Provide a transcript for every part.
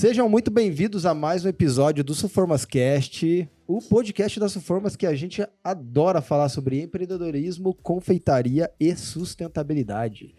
Sejam muito bem-vindos a mais um episódio do Suformas Cast, o podcast da Suformas que a gente adora falar sobre empreendedorismo, confeitaria e sustentabilidade.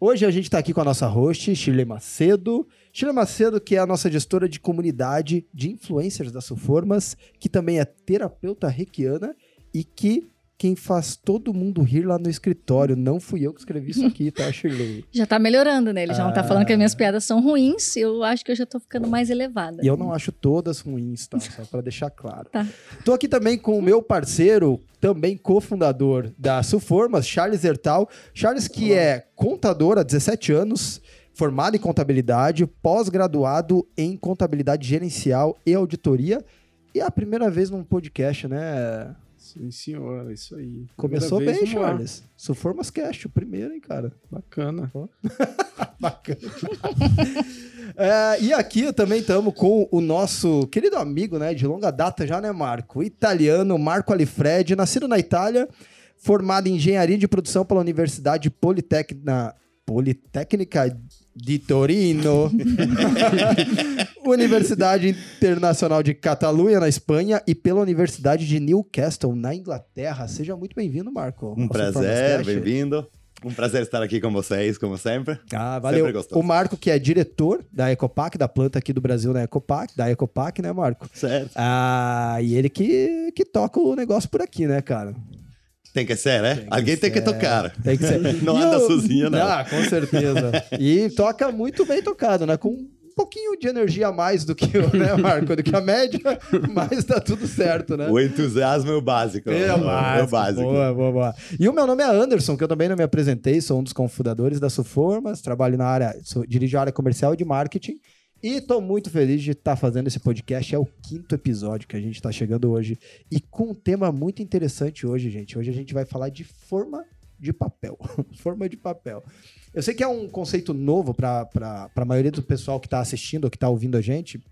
Hoje a gente está aqui com a nossa host, Shirley Macedo. Shirley Macedo, que é a nossa gestora de comunidade de influencers da Suformas, que também é terapeuta reikiana e que quem faz todo mundo rir lá no escritório. Não fui eu que escrevi isso aqui, tá, Shirley? Já tá melhorando, né? Ele já não tá Ah. falando que as minhas piadas são ruins. Eu acho que eu já tô ficando mais elevada. E eu não acho todas ruins, tá? Só para deixar claro. Tá. Tô aqui também com o meu parceiro, também cofundador da Suformas, Charles Hertal. Charles, que é contador há 17 anos, formado em contabilidade, pós-graduado em contabilidade gerencial e auditoria. E é a primeira vez num podcast, né? Sim, senhor, é isso aí. Começou Primeira bem. Charles. Suformas Cast, o primeiro, hein, cara? Bacana. Bacana. É, e aqui também estamos com o nosso querido amigo, né, de longa data já, né, Marco? O italiano Marco Alifredi, nascido na Itália, formado em engenharia de produção pela Universidade Politecna, Politécnica de Torino, Universidade Internacional de Catalunha, na Espanha, e pela Universidade de Newcastle, na Inglaterra. Seja muito bem-vindo, Marco. Um prazer, bem-vindo. Um prazer estar aqui com vocês, como sempre. Ah, Sempre valeu. gostoso. O Marco, que é diretor da Ecopac, da planta aqui do Brasil na Ecopac, da Ecopac, né, Marco? Certo. Ah, e ele que, que toca o negócio por aqui, né, cara? Tem que ser, né? Alguém tem que tocar. Tem que ser. Não E anda eu- sozinho, não. Ah, com certeza. E toca muito bem tocado, né? Com um pouquinho de energia a mais do que o, né, Marco? Do que a média, mas tá tudo certo, né? O entusiasmo é o básico. É É o o básico. básico. Boa, boa, boa. E o meu nome é Anderson, que eu também não me apresentei, sou um dos cofundadores da Suformas, trabalho na área, sou, dirijo a área comercial e de marketing. E tô muito feliz de estar fazendo esse podcast. É o quinto episódio que a gente está chegando hoje. E com um tema muito interessante hoje, gente. Hoje a gente vai falar de forma de papel. forma de papel. Eu sei que é um conceito novo para a maioria do pessoal que está assistindo ou que está ouvindo a gente,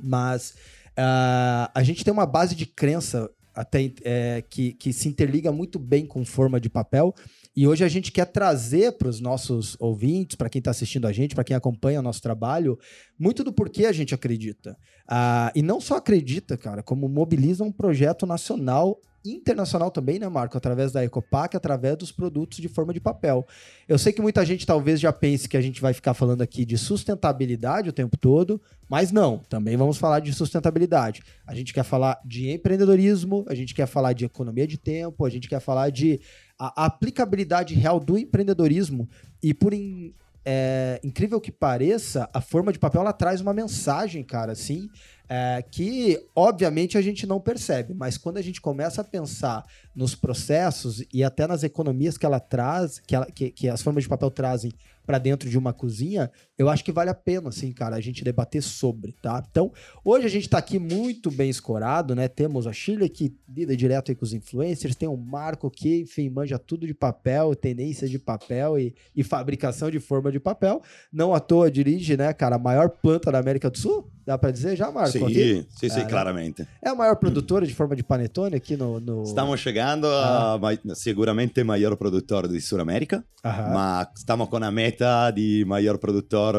mas ah, a gente tem uma base de crença até é, que, que se interliga muito bem com forma de papel. E hoje a gente quer trazer para os nossos ouvintes, para quem está assistindo a gente, para quem acompanha o nosso trabalho, muito do porquê a gente acredita. Ah, e não só acredita, cara, como mobiliza um projeto nacional internacional também, né, Marco? Através da Ecopac, através dos produtos de forma de papel. Eu sei que muita gente talvez já pense que a gente vai ficar falando aqui de sustentabilidade o tempo todo, mas não, também vamos falar de sustentabilidade. A gente quer falar de empreendedorismo, a gente quer falar de economia de tempo, a gente quer falar de a aplicabilidade real do empreendedorismo e por in- é, incrível que pareça, a forma de papel ela traz uma mensagem, cara, assim, é, que obviamente a gente não percebe, mas quando a gente começa a pensar nos processos e até nas economias que ela traz, que, ela- que- que as formas de papel trazem para dentro de uma cozinha, eu acho que vale a pena, assim, cara, a gente debater sobre, tá? Então, hoje a gente tá aqui muito bem escorado, né? Temos a Shirley que lida direto aí com os influencers, tem o Marco que, enfim, manja tudo de papel, tendência de papel e, e fabricação de forma de papel. Não à toa dirige, né, cara, a maior planta da América do Sul, dá para dizer já, Marco? Sim, aqui? sim, sim, Ah, claramente. É a maior produtora de forma de panetone aqui no... no... Estamos chegando Ah. a mai- seguramente maior produtor de Sudamérica, Aham. mas estamos com a meta de maior produtor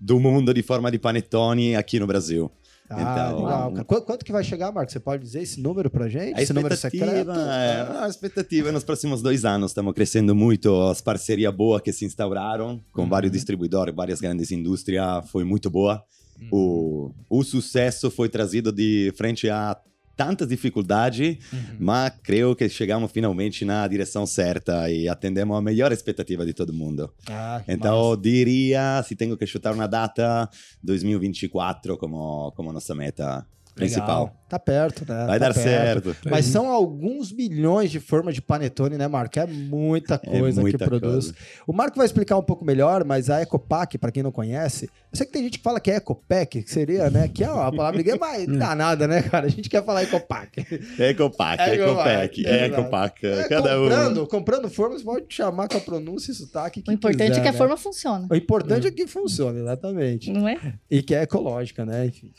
do mundo de forma de panetone aqui no Brasil. Ah, Então- legal. Qu- Quanto que vai chegar, Marco? Você pode dizer esse número pra gente? A esse número expectativa, secreto? é, a expectativa é nos próximos dois anos. Estamos crescendo muito. As parcerias boas que se instauraram com Uhum. vários distribuidores, várias grandes indústrias, foi muito boa. Uhum. O, o sucesso foi trazido de frente a tantas dificuldades, Uhum. mas creio que chegamos finalmente na direção certa e atendemos a melhor expectativa de todo mundo. Ah, Então, massa. diria, se tenho que chutar uma data, 2024 como, como nossa meta principal. Legal. Tá perto, né? Vai Tá dar perto. certo. Mas são alguns milhões de formas de panetone, né, Marco? É muita coisa muita que produz. coisa. O Marco vai explicar um pouco melhor, mas a Ecopac, para quem não conhece, eu sei que tem gente que fala que é Ecopec, que seria, né? Que é uma palavra ninguém mais danada, né, cara? A gente quer falar Ecopac. Ecopac, Ecopac, Ecopac, é, Ecopac. É, Cada um. comprando, comprando formas, pode chamar com a pronúncia e sotaque que O importante quiser, é que a né? forma funciona. O importante é que funcione, exatamente. Não é? E que é ecológica, né? Enfim.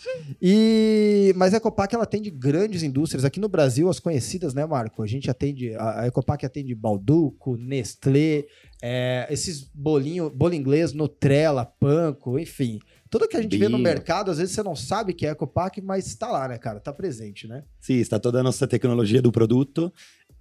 E, mas a Ecopac ela atende grandes indústrias. Aqui no Brasil, as conhecidas, né, Marco? A gente atende. A, a Ecopac atende Balduco, Nestlé, é, esses bolinhos, bolo inglês, Nutella, Panko, enfim. Tudo que a gente vê no mercado, às vezes você não sabe que é Ecopack, mas tá lá, né, cara? Tá presente, né? Sì, sta toda a nostra tecnologia do produto.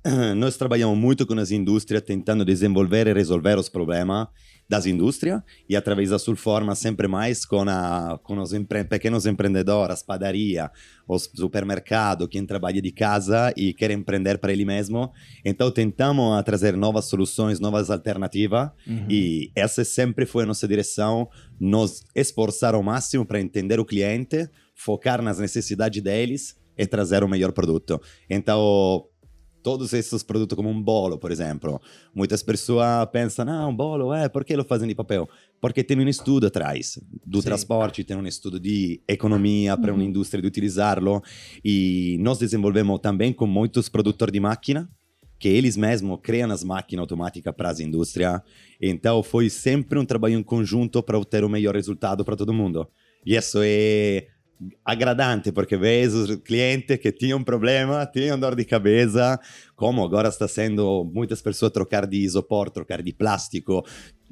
Nós trabalhamos muito com as indústrias tentando desenvolver e resolver os problemas das indústrias e através da Sulforma sempre mais com, a, com os empre, pequenos empreendedores, as padarias, os supermercados, quem trabalha de casa e quer empreender para ele mesmo. Então tentamos trazer novas soluções, novas alternativas e essa sempre foi a nossa direção, nos esforçar ao máximo para entender o cliente, focar nas necessidades deles e trazer o melhor produto. Então, todos esses produtos como um bolo, por exemplo, muitas pessoas pensam, ah, um bolo, é, por que lo fazem de papel? Porque tem um estudo atrás do Sim. transporte, tem um estudo de economia para uma Uhum. indústria de utilizá-lo e nós desenvolvemos também com muitos produtores de máquina que eles mesmos criam as máquinas automáticas para as indústrias. Então foi sempre um trabalho em conjunto para obter o melhor resultado para todo mundo. E isso é agradante porque vês os clientes que tinham problema, tinham dor de cabeça, como agora está sendo muitas pessoas trocar de isopor, trocar de plástico,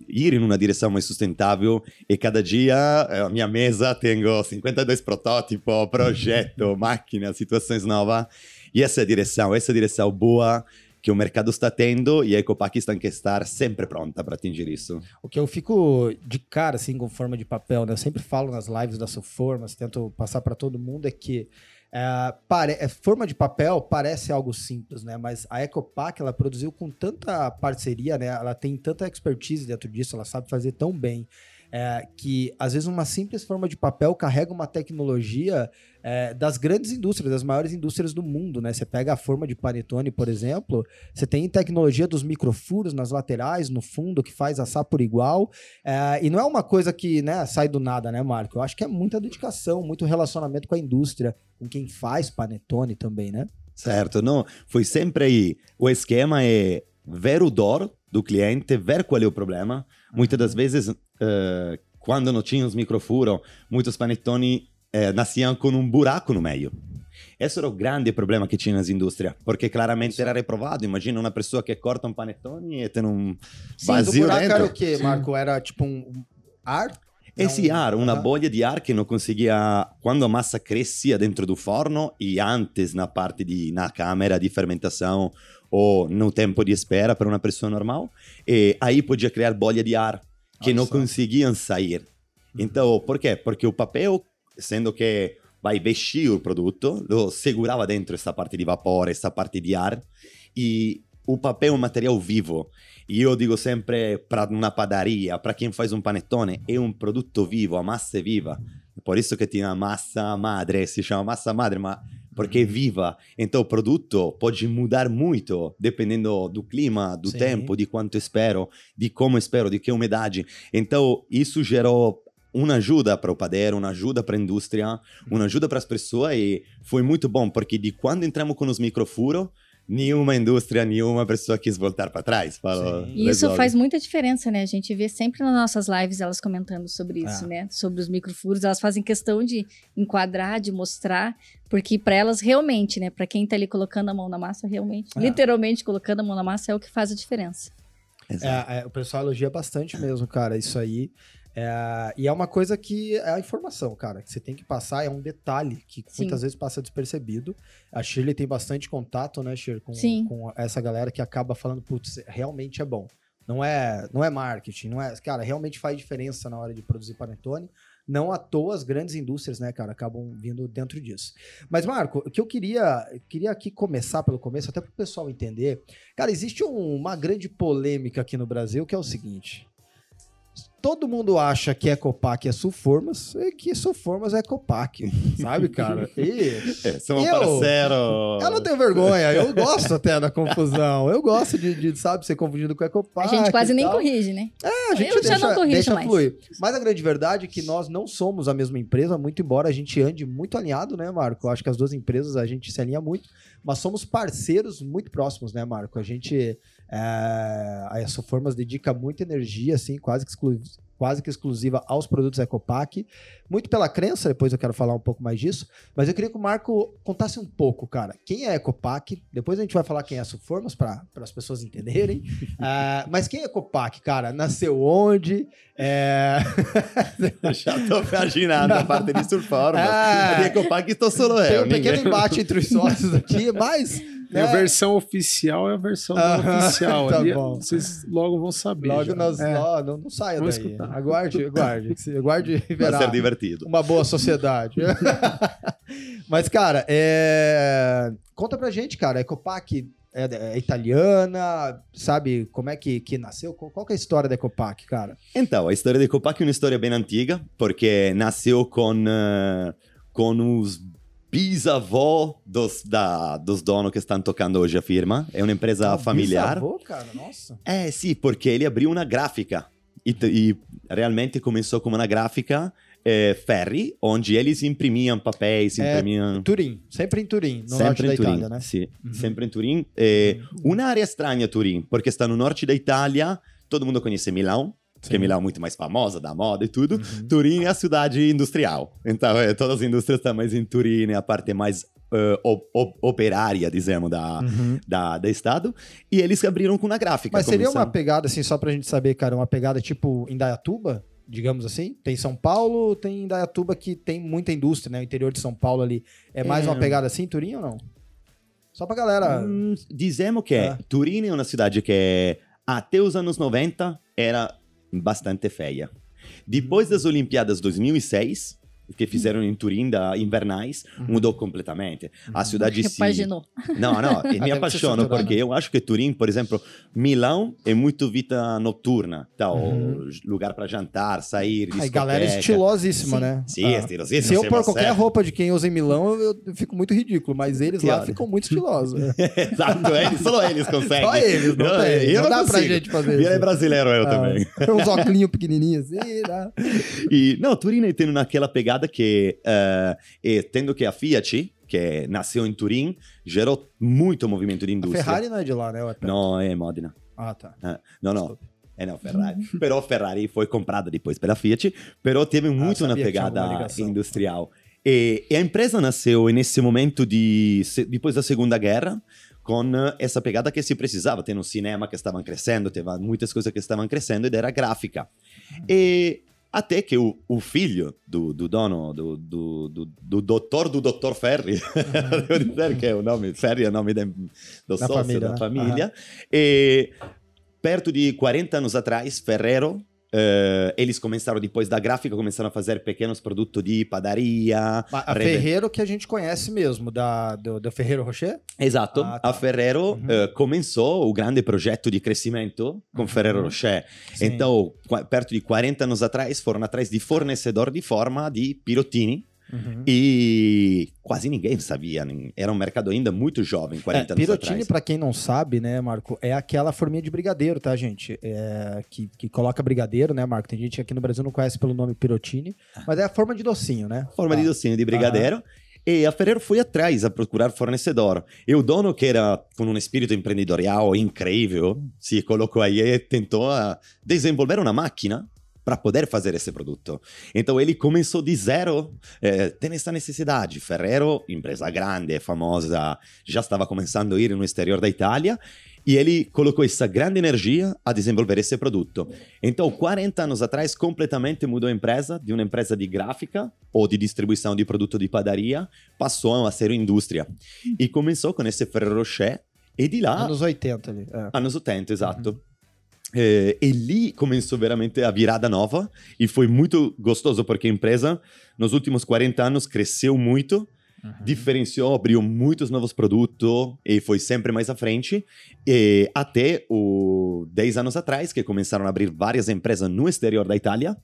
ir em uma direção mais sustentável e cada dia eh, a minha mesa tenho 52 protótipos, projeto, máquinas, situações novas e essa é a direção, essa é a direção boa que o mercado está tendo e a Ecopac tem que estar sempre pronta para atingir isso. O que eu fico de cara, assim, com forma de papel, né? Eu sempre falo nas lives da Sulformas, tento passar para todo mundo, é que é, pare- é, forma de papel parece algo simples, né? Mas a Ecopac, ela produziu com tanta parceria, né? Ela tem tanta expertise dentro disso, ela sabe fazer tão bem. É, que às vezes uma simples forma de papel carrega uma tecnologia é, das grandes indústrias, das maiores indústrias do mundo, né? Você pega a forma de panetone, por exemplo, você tem tecnologia dos microfuros nas laterais, no fundo, que faz assar por igual. É, e não é uma coisa que né, sai do nada, né, Marco? Eu acho que é muita dedicação, muito relacionamento com a indústria, com quem faz panetone também, né? Certo, não, foi sempre aí. O esquema é ver o dor do cliente, ver qual é o problema. Muitas das vezes, eh, quando não tinha os microfuros, muitos panettoni eh, nasciam com um buraco no meio. Esse era o grande problema que tinha nas indústrias, porque claramente era reprovado. Imagina uma pessoa que corta um panettone e tem um Sim, do vazio buraco dentro. era o quê, Marco? Era tipo um ar? Esse Não, ar, uma aham. bolha de ar que não conseguia, quando a massa crescia dentro do forno e antes na parte de na câmera de fermentação ou no tempo de espera para uma pessoa normal, e aí podia criar bolha de ar que Olha não conseguiam sair. Então, por quê? Porque o papel, sendo que vai vestir o produto, lo segurava dentro essa parte de vapor, essa parte de ar, e o papel é um material vivo. E eu digo sempre para uma padaria, para quem faz um panetone, é um produto vivo, a massa é viva. Por isso que tem a massa madre, se chama massa madre, ma porque é viva. Então o produto pode mudar muito, dependendo do clima, do Sim. tempo, de quanto espero, de como espero, de que umidade. Então isso gerou uma ajuda para o padeiro, uma ajuda para a indústria, uma ajuda para as pessoas e foi muito bom, porque de quando entramos com os microfuros, nenhuma indústria, nenhuma pessoa quis voltar para trás. Falou. E isso faz muita diferença, né? A gente vê sempre nas nossas lives elas comentando sobre isso, É. né? Sobre os microfuros. Elas fazem questão de enquadrar, de mostrar, porque para elas realmente, né? Para quem tá ali colocando a mão na massa, realmente, É. literalmente colocando a mão na massa é o que faz a diferença. Exato. É, é, o pessoal elogia bastante mesmo, cara, isso aí. É, e é uma coisa que é a informação, cara, que você tem que passar, é um detalhe que Sim. muitas vezes passa despercebido. A Shirley tem bastante contato, né, Shirley, com, com essa galera que acaba falando, putz, realmente é bom. Não é, não é marketing, não é, cara, realmente faz diferença na hora de produzir panetone. Não à toa as grandes indústrias, né, cara, acabam vindo dentro disso. Mas, Marco, o que eu queria, queria aqui começar pelo começo, até para o pessoal entender. Cara, existe um- uma grande polêmica aqui no Brasil que é o seguinte. Todo mundo acha que Ecopac é Sulformas e que Sulformas é Ecopac, sabe, cara? E É, somos eu- parceiros. eu não tenho vergonha, eu gosto até da confusão. Eu gosto de, de, sabe, ser confundido com Ecopac. a gente quase e nem corrige, né? É, a gente Eu já deixa, não corrijo deixa mais. fluir. Mas a grande verdade é que nós não somos a mesma empresa, muito embora a gente ande muito alinhado, né, Marco? Eu acho que as duas empresas a gente se alinha muito, mas somos parceiros muito próximos, né, Marco? A gente, é, a Soformas dedica muita energia, assim, quase que exclu- quase que exclusiva aos produtos Ecopac. Muito pela crença, depois eu quero falar um pouco mais disso. Mas eu queria que o Marco contasse um pouco, cara. Quem é Ecopac? Depois a gente vai falar quem é a Suformas, para as pessoas entenderem. Ah, mas quem é Ecopac, cara? Nasceu onde? É... Já tô imaginando a parte di sul forma. Ah. Di Ecopac sto solo Tem um pequeno embate entre os sócios aqui, mas... Tem a né, versão oficial e a versão não oficial. tá Ali, bom. Vocês logo vão saber. Logo já. nós, É. ó, não, não saia Vamos daí. escutar. Aguarde, aguarde. Aguarde e Vai verá ser divertido. uma boa sociedade. Mas, cara, é... conta pra gente, cara. A Ecopac é, é italiana, sabe como é que, que nasceu? Qual, qual que é a história da Ecopac, cara? Então, a história di Ecopac é uma história bem antiga, porque nasceu com, eh, com os bisavós dos, da, dos donos que estão tocando hoje a firma. É uma empresa Ah, familiar. bisavô, cara, nossa. É, sì, perché ele abriu una grafica. E, e realmente começou como uma gráfica eh, Ferri, onde eles imprimiam papéis, É, imprimiam... Turim, sempre em Turim, no norte sempre da in Turim, Itália, né? sì, Mhm. sempre in Turim. Eh, Un'area strana a Turim, perché sta no norte da Itália, todo mundo conhece Milão, que Milão é muito mais famosa da moda e tudo. Uhum. Turim é a cidade industrial. Então, eh, todas as indústrias estão mais em Turim, é a parte mais eh, op- op- operária, dizemos, da, Uhum. da, da estado. E eles abriram com uma gráfica. Mas seria uma pegada, assim, só pra gente saber, cara, uma pegada tipo Indaiatuba, digamos assim? Tem São Paulo, tem Indaiatuba que tem muita indústria, né? O interior de São Paulo ali. É mais É. uma pegada assim, Turim ou não? Só pra galera. Hum, dizemos que Ah. Turim é uma cidade que até os anos 90 era bastante feia. Depois das Olimpíadas 2006, que fizeram em Turim, da invernais, mudou completamente. A cidade se... Repaginou. Não, não, Deve me apaixono porque eu acho que Turim, por exemplo, Milão é muito vida noturna, tá? O Uhum. lugar para jantar, sair, Aí, galera discoteca. estilosíssima, Sim. né? Sim, Ah. estilosíssima. Se eu pôr qualquer roupa de quem usa em Milão, eu, eu fico muito ridículo, mas eles lá Pior. ficam muito estilosos. Exato, eles, só eles conseguem. Só eles, não tem. eu não dá pra consigo. gente fazer Ele é isso. brasileiro, eu Ah, também. Uns óculos pequenininhos assim, dá. E, não, Turim tem naquela pegada que, eh, e tendo que a Fiat, que nasceu em Turim, gerou muito movimento de A indústria. Ferrari não é de lá, né? é? Não, é Modena. Ah, tá. Ah, não, não. É não, Ferrari. Però Ferrari foi comprada depois pela Fiat, però teve muito sabia que tinha alguma pegada industrial. E, e a empresa nasceu nesse momento de depois da Segunda Guerra com eh, essa pegada que se precisava. Tem um cinema que estavam crescendo, teve muitas coisas que estavam crescendo ed era gráfica. E até que o, o filho do, do dono, do, do, do, do doutor do Dr. Ferri, devo dizer que é o nome, Ferri é o nome de- do Da sócio família, da né? família, e perto de 40 anos atrás, Ferrero, eh, eles começaram, depois da gráfica, começaram a fazer pequenos produtos de padaria. A reve- Ferreiro que a gente conhece mesmo, da, do, do Ferreiro Rocher? Esatto, Ah, tá. a Ferrero Uhum. eh, começou o grande progetto di crescimento com Uhum. Ferrero Rocher. Sim. Então, perto de 40 anos atrás, foram atrás de fornecedor de forma de pirotini Uhum. e quase ninguém sabia. Era um mercado ainda muito jovem, 40 É, anos pirotini, pra quem não sabe, né, Marco, é aquela forminha de brigadeiro, tá, gente? É, que, que coloca brigadeiro, né, Marco? Tem gente aqui no Brasil não conhece pelo nome pirotini, mas é a forma de docinho, né? forma Tá. de docinho de brigadeiro. E a Ferrero foi atrás a procurar fornecedor. E o dono, que era com um espírito empreendedorial incrível, se colocou aí e tentou a desenvolver uma máquina para poder fazer esse produto. Então ele começou de zero, eh, tem essa necessidade. Ferrero, empresa grande, famosa, já estava começando a ir no exterior da Itália, e ele colocou essa grande energia a desenvolver esse produto. Então, 40 anos atrás, completamente mudou a empresa, de uma empresa de gráfica ou de distribuição de produto de padaria, passou a ser indústria. E começou com esse Ferrero Rocher, e de lá... Anos 80 ali. é. Anos 80, esatto. Eh, e lì começou veramente a virada nova e foi muito gostoso porque a empresa nos últimos 40 anos cresceu muito, diferenciou, abriu muitos novos produtos e foi sempre mais à frente. E até o 10 anos atrás que começaram a abrir várias empresas no exterior da Itália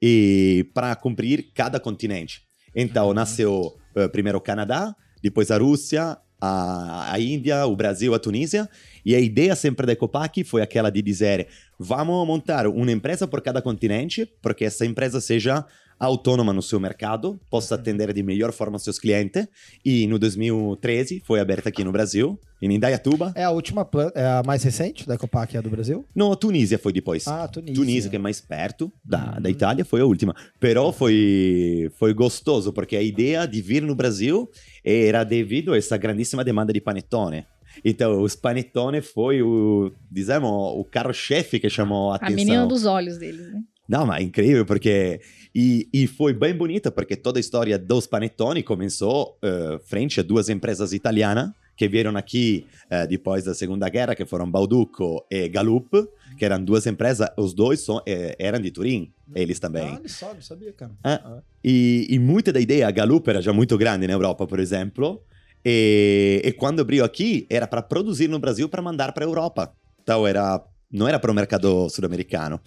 e para cumprir cada continente. Então nasceu eh, primeiro o Canadá, depois a Rússia, a, a Índia, o Brasil, a Tunísia. E a ideia sempre da Ecopac foi aquela de dizer: vamos montar uma empresa por cada continente, porque essa empresa seja autônoma no seu mercado, possa atender de melhor forma seus clientes. E no 2013 foi aberta aqui no Brasil, em Indaiatuba. É a última, é a mais recente da Ecopac, é a do Brasil? No, Tunísia foi depois. Ah, Tunísia. Tunísia, que é mais perto da, Uhum. da Itália, foi a última. Però foi, foi gostoso, porque a ideia de vir no Brasil era devido a essa grandíssima demanda de panetone. Então, os panetone foi o, diciamo, o carro-chefe que chamou a A atenção. menina dos olhos dele, né? Não, mas é incrível, porque... E, e foi bem bonita, porque toda a história dos panetone começou eh, frente a duas empresas italianas que vieram aqui eh, depois da Segunda Guerra, que foram Bauducco e Galup, que eram duas empresas, os dois são, eh, eram de Turim, eles também. Ah, não sabia, cara. Ah. E, e muita da ideia, a Galup era já muito grande na Europa, por exemplo, e, e quando abriu aqui, era para produzir no Brasil para mandar para a Europa. Então, era, não era para o mercado sul-americano.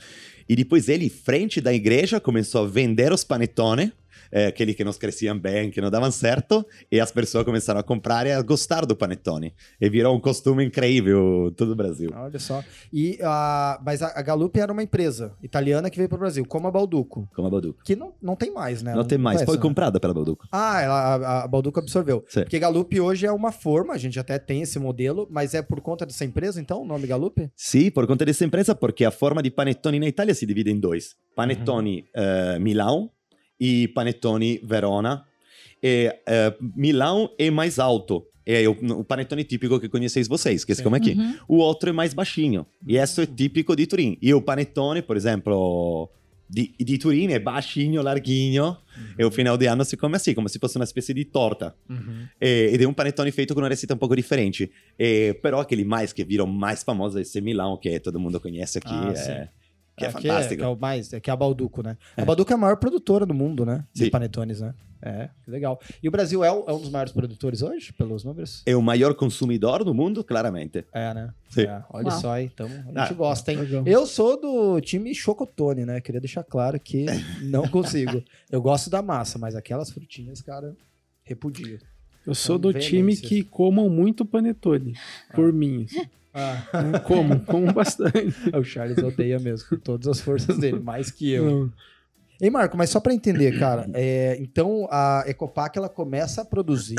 E depois ele, frente da igreja, começou a vender os panetone, eh, aquele que não cresciam bem, que não davam certo, e as pessoas começaram a comprar e a gostar do panetone. E virou um costume incrível em todo o Brasil. Olha só. E, a, mas a, a Galup era uma empresa italiana que veio para o Brasil, como a Balduco, Como a Balduco. que não, não tem mais, né? Não tem mais, foi né? comprada pela Balduco. Ah, ela, a, a Balduco absorveu. Sim. Porque Galup hoje é uma forma, a gente até tem esse modelo, mas é por conta dessa empresa, então, o nome Galup? Sì, por conta dessa empresa, porque a forma di panettone in Italia si divide in due. Panettoni eh, Milão e panettoni Verona. E eh, Milão é mais alto. É o, o panetone típico que conheceis vocês, que é Sim. como aqui. Uhum. O outro é mais baixinho. E isso é típico di Turim. E o panetone, por exemplo, di, di Turim é baixinho, larguinho. E o final de ano si come assim, como se fosse uma espécie de torta. E- ed è un panettone feito con una receita un poco differente. E, però aquele mais que virou mais famoso é esse Milão, que todo mundo conhece aqui. Ah, é, sim. Que é, É, fantástico. Que é, o mais, que é a Balduco, né? A Balduco é a maior produtora do mundo, né? De Sim. panetones, né? É, que legal. E o Brasil é, o- é um dos maiores produtores hoje, pelos números? É o maior consumidor do mundo, claramente. É, né? Sim. É, olha Uau. só aí, então a gente Ah, gosta, hein? legal. Eu sou do time Chocotone, né? Queria deixar claro que não consigo. Eu gosto da massa, mas aquelas frutinhas, cara, repudio. Eu sou São do time que comam muito panetone. Por mim. Ah, Como, como bastante. o Charles odeia mesmo, com todas as forças dele, mais que eu. Não. Ei, Marco, mas só para entender, cara, é, então a Ecopac ela começa a produzir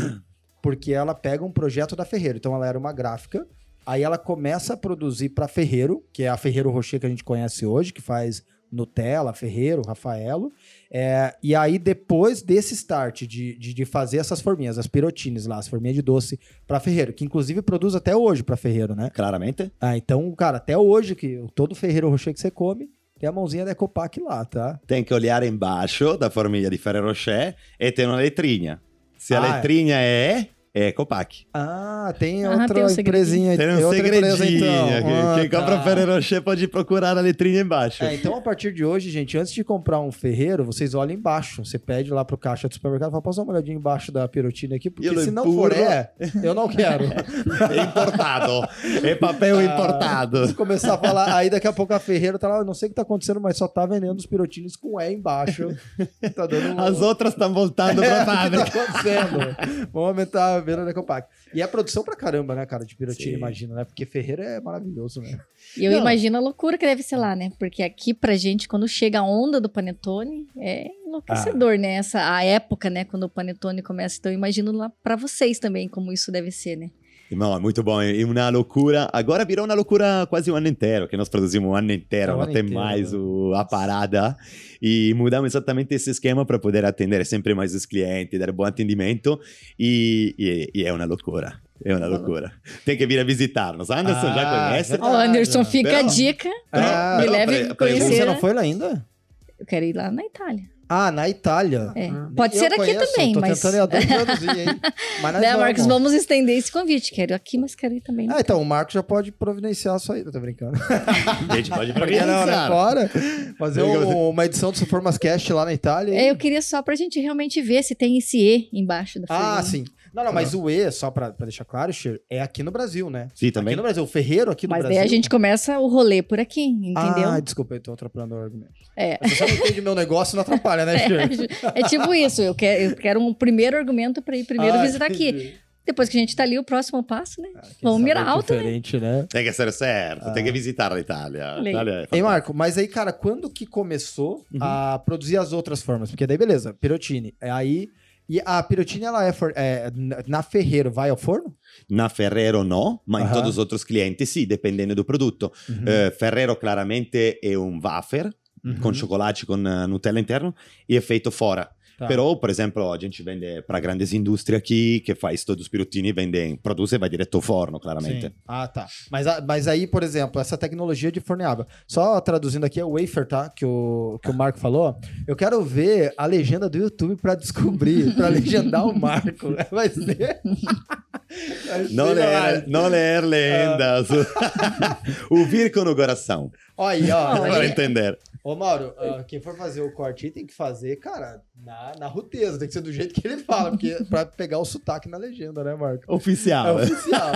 porque ela pega um projeto da Ferreiro. Então ela era uma gráfica, aí ela começa a produzir para Ferreiro, que é a Ferreiro Rocher que a gente conhece hoje, que faz Nutella, Ferreiro, Rafaelo. É, e aí depois desse start de, de, de fazer essas forminhas, as pirotines lá, as forminhas de doce para Ferreiro, que inclusive produz até hoje para Ferreiro, né? Claramente. Ah, então, cara, até hoje que todo Ferreiro Rocher que você come tem a mãozinha da Ecopac lá, tá? Tem que olhar embaixo da famiglia di Ferrero Rocher e tem uma letrinha. Se a Ah, é. letrinha é, é Copac. Ah, tem Ah, outra tem um segredinho. empresinha. Tem um outra empresa, segredinho. então. que- Ah, Quem compra tá. Ferrero Rocher pode procurar a letrinha embaixo. É, então, a partir de hoje, gente, antes de comprar um ferreiro, vocês olham embaixo. Você pede lá pro caixa do supermercado e fala, posso dar uma olhadinha embaixo da pirotina aqui? Porque Eu se não for é, eu não quero. É importado. É papel Ah, importado. Se começar a falar, aí daqui a pouco a ferreira tá lá, eu não sei o que tá acontecendo, mas só tá vendendo os pirotines com E embaixo. Tá dando um... As outras estão voltando É, para a o que fábrica. tá acontecendo? Vamos aumentar a venda da Ecopac. E é produção pra caramba, né, cara, de pirotina, Sim. imagina, né? Porque Ferreira é maravilhoso, né? E eu Não. imagino a loucura que deve ser lá, né? Porque aqui pra gente, quando chega a onda do panetone, é enlouquecedor, Ah. né? Essa, a época, né? Quando o panetone começa. Então eu imagino lá pra vocês também como isso deve ser, né? Não, é muito bom, é uma loucura. Agora virou uma loucura quase um ano inteiro, que nós produzimos um ano inteiro, É um ano tem inteiro, mais né? o, a parada. E mudamos exatamente esse esquema para poder atender sempre mais os clientes, dar bom atendimento. E, e- e é uma loucura. É uma loucura. Tem que vir a visitar-nos. Anderson já Ah, conhece? verdade. Ó, Anderson, fica a Pero- dica. Ah, me leve a conhecer. Você não foi lá ainda? Eu quero ir lá na Itália. Ah, na Itália. É. Ah. Pode Eu ser aqui também, tô mas. tentando ir há dois anos ir, hein? Mas nós Né, Marcos, vamos. estender esse convite. Quero ir aqui, mas quero ir também. Ah, então o Marcos já pode providenciar a sua ida, tô brincando. Gente, pode não, né? Fora. Fazer um- uma edição do Suformas Cast lá na Itália. É, eu queria só pra gente realmente ver se tem esse E embaixo da Ah, sim. Não, não, mas o E, só pra, pra deixar claro, é aqui no Brasil, né? Sim, também. Aqui no Brasil. O Ferreiro aqui no Mas Brasil. daí a gente começa o rolê por aqui, entendeu? Ah, desculpa, eu tô atrapalhando o argumento. É. Mas Você não entende meu negócio, não atrapalha, né, Cher? É tipo isso, eu quero, eu quero um primeiro argumento pra ir primeiro Ah, visitar aqui. entendi. Depois que a gente tá ali, o próximo passo, né? Ah, Vamos sabe mirar é alto, né? diferente, né? Tem que ser certo, tem que visitar a Itália. Lei. Itália é Ei. Marco, mas aí, cara, quando que começou a produzir as outras formas? Porque daí, beleza, pirotini. É aí. E a pirotini, ela é, for- é, na- Ferreiro, vai ao forno? Na Ferrero no, ma in Ah. todos os outros clientes sì, dipendendo do prodotto. Eh, Ferrero claramente è un wafer Uhum. con chocolate con Nutella interno e è feito fora. Tá. Però, per esempio, a gente vende para grandes indústrias aqui, que faz todos os pirottini, vende, produz e vai direto ao forno, claramente. Sim. Ah, tá. Mas, mas aí, por exemplo, essa tecnologia de forneável. Só traduzindo aqui, é o wafer, tá? Que o, que o Marco falou. Eu quero ver a legenda do YouTube pra descobrir, pra legendar o Marco. Vai ser. Vai ser demais. ler, non ler lendas. Ouvir com o coração, aí, ó. Não, para entender. Ô, Mauro, ah, quem for fazer o corte aí tem que fazer, cara, na, na rudeza. Tem que ser do jeito que ele fala, porque pra pegar o sotaque na legenda, né, Marco? É Oficial. oficial.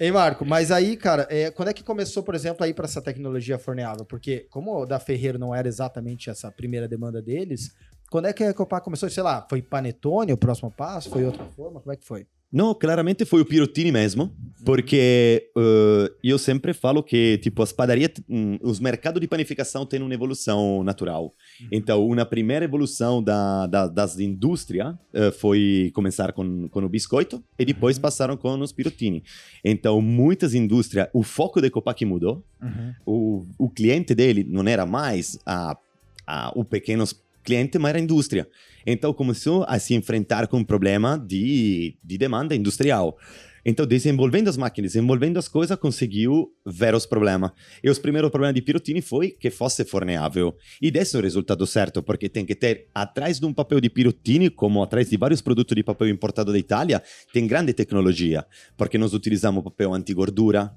Ei, Marco, mas aí, cara, é, quando é que começou, por exemplo, a ir para essa tecnologia forneável? Porque, como o da Ferreiro não era exatamente essa primeira demanda deles, quando é que a Copa começou? Sei lá, foi Panetone o próximo passo? Foi outra forma? Como é que foi? No, claramente foi o Pirottini mesmo, porque eh, eu sempre falo que, tipo, as padarias, hum, os mercados de panificação têm uma evolução natural. Então, uma primeira evolução da, da, das indústrias eh, foi começar com, com o biscoito e depois passaram com os Pirottini. Então, muitas indústrias, o foco da Copac mudou, o, o cliente dele não era mais a, a, o pequeno cliente, mas era indústria. Então começou a se enfrentar com um problema de, de demanda industrial. Então, desenvolvendo as máquinas, desenvolvendo as coisas, conseguiu ver os problemas. E os primeiros problemas de Pirottini foi que fosse forneável. E desse o resultado certo, porque tem que ter, atrás de um papel de Pirottini, como atrás de vários produtos de papel importado da Itália, tem grande tecnologia, porque nós utilizamos papel anti-gordura,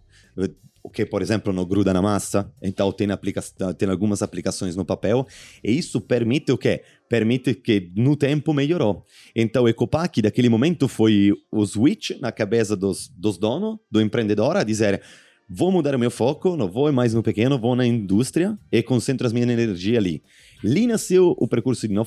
eh, que, por exemplo, não gruda na massa, então tem, aplica tem algumas aplicações no papel, e isso permite o quê? Permite que no tempo melhorou. Então, o Ecopac, daquele momento, foi o switch na cabeça dos, dos donos, do empreendedor, a dizer vou mudar o meu foco, não vou mais no pequeno, vou na indústria e concentro as minhas energias ali. Ali nasceu o percurso de, não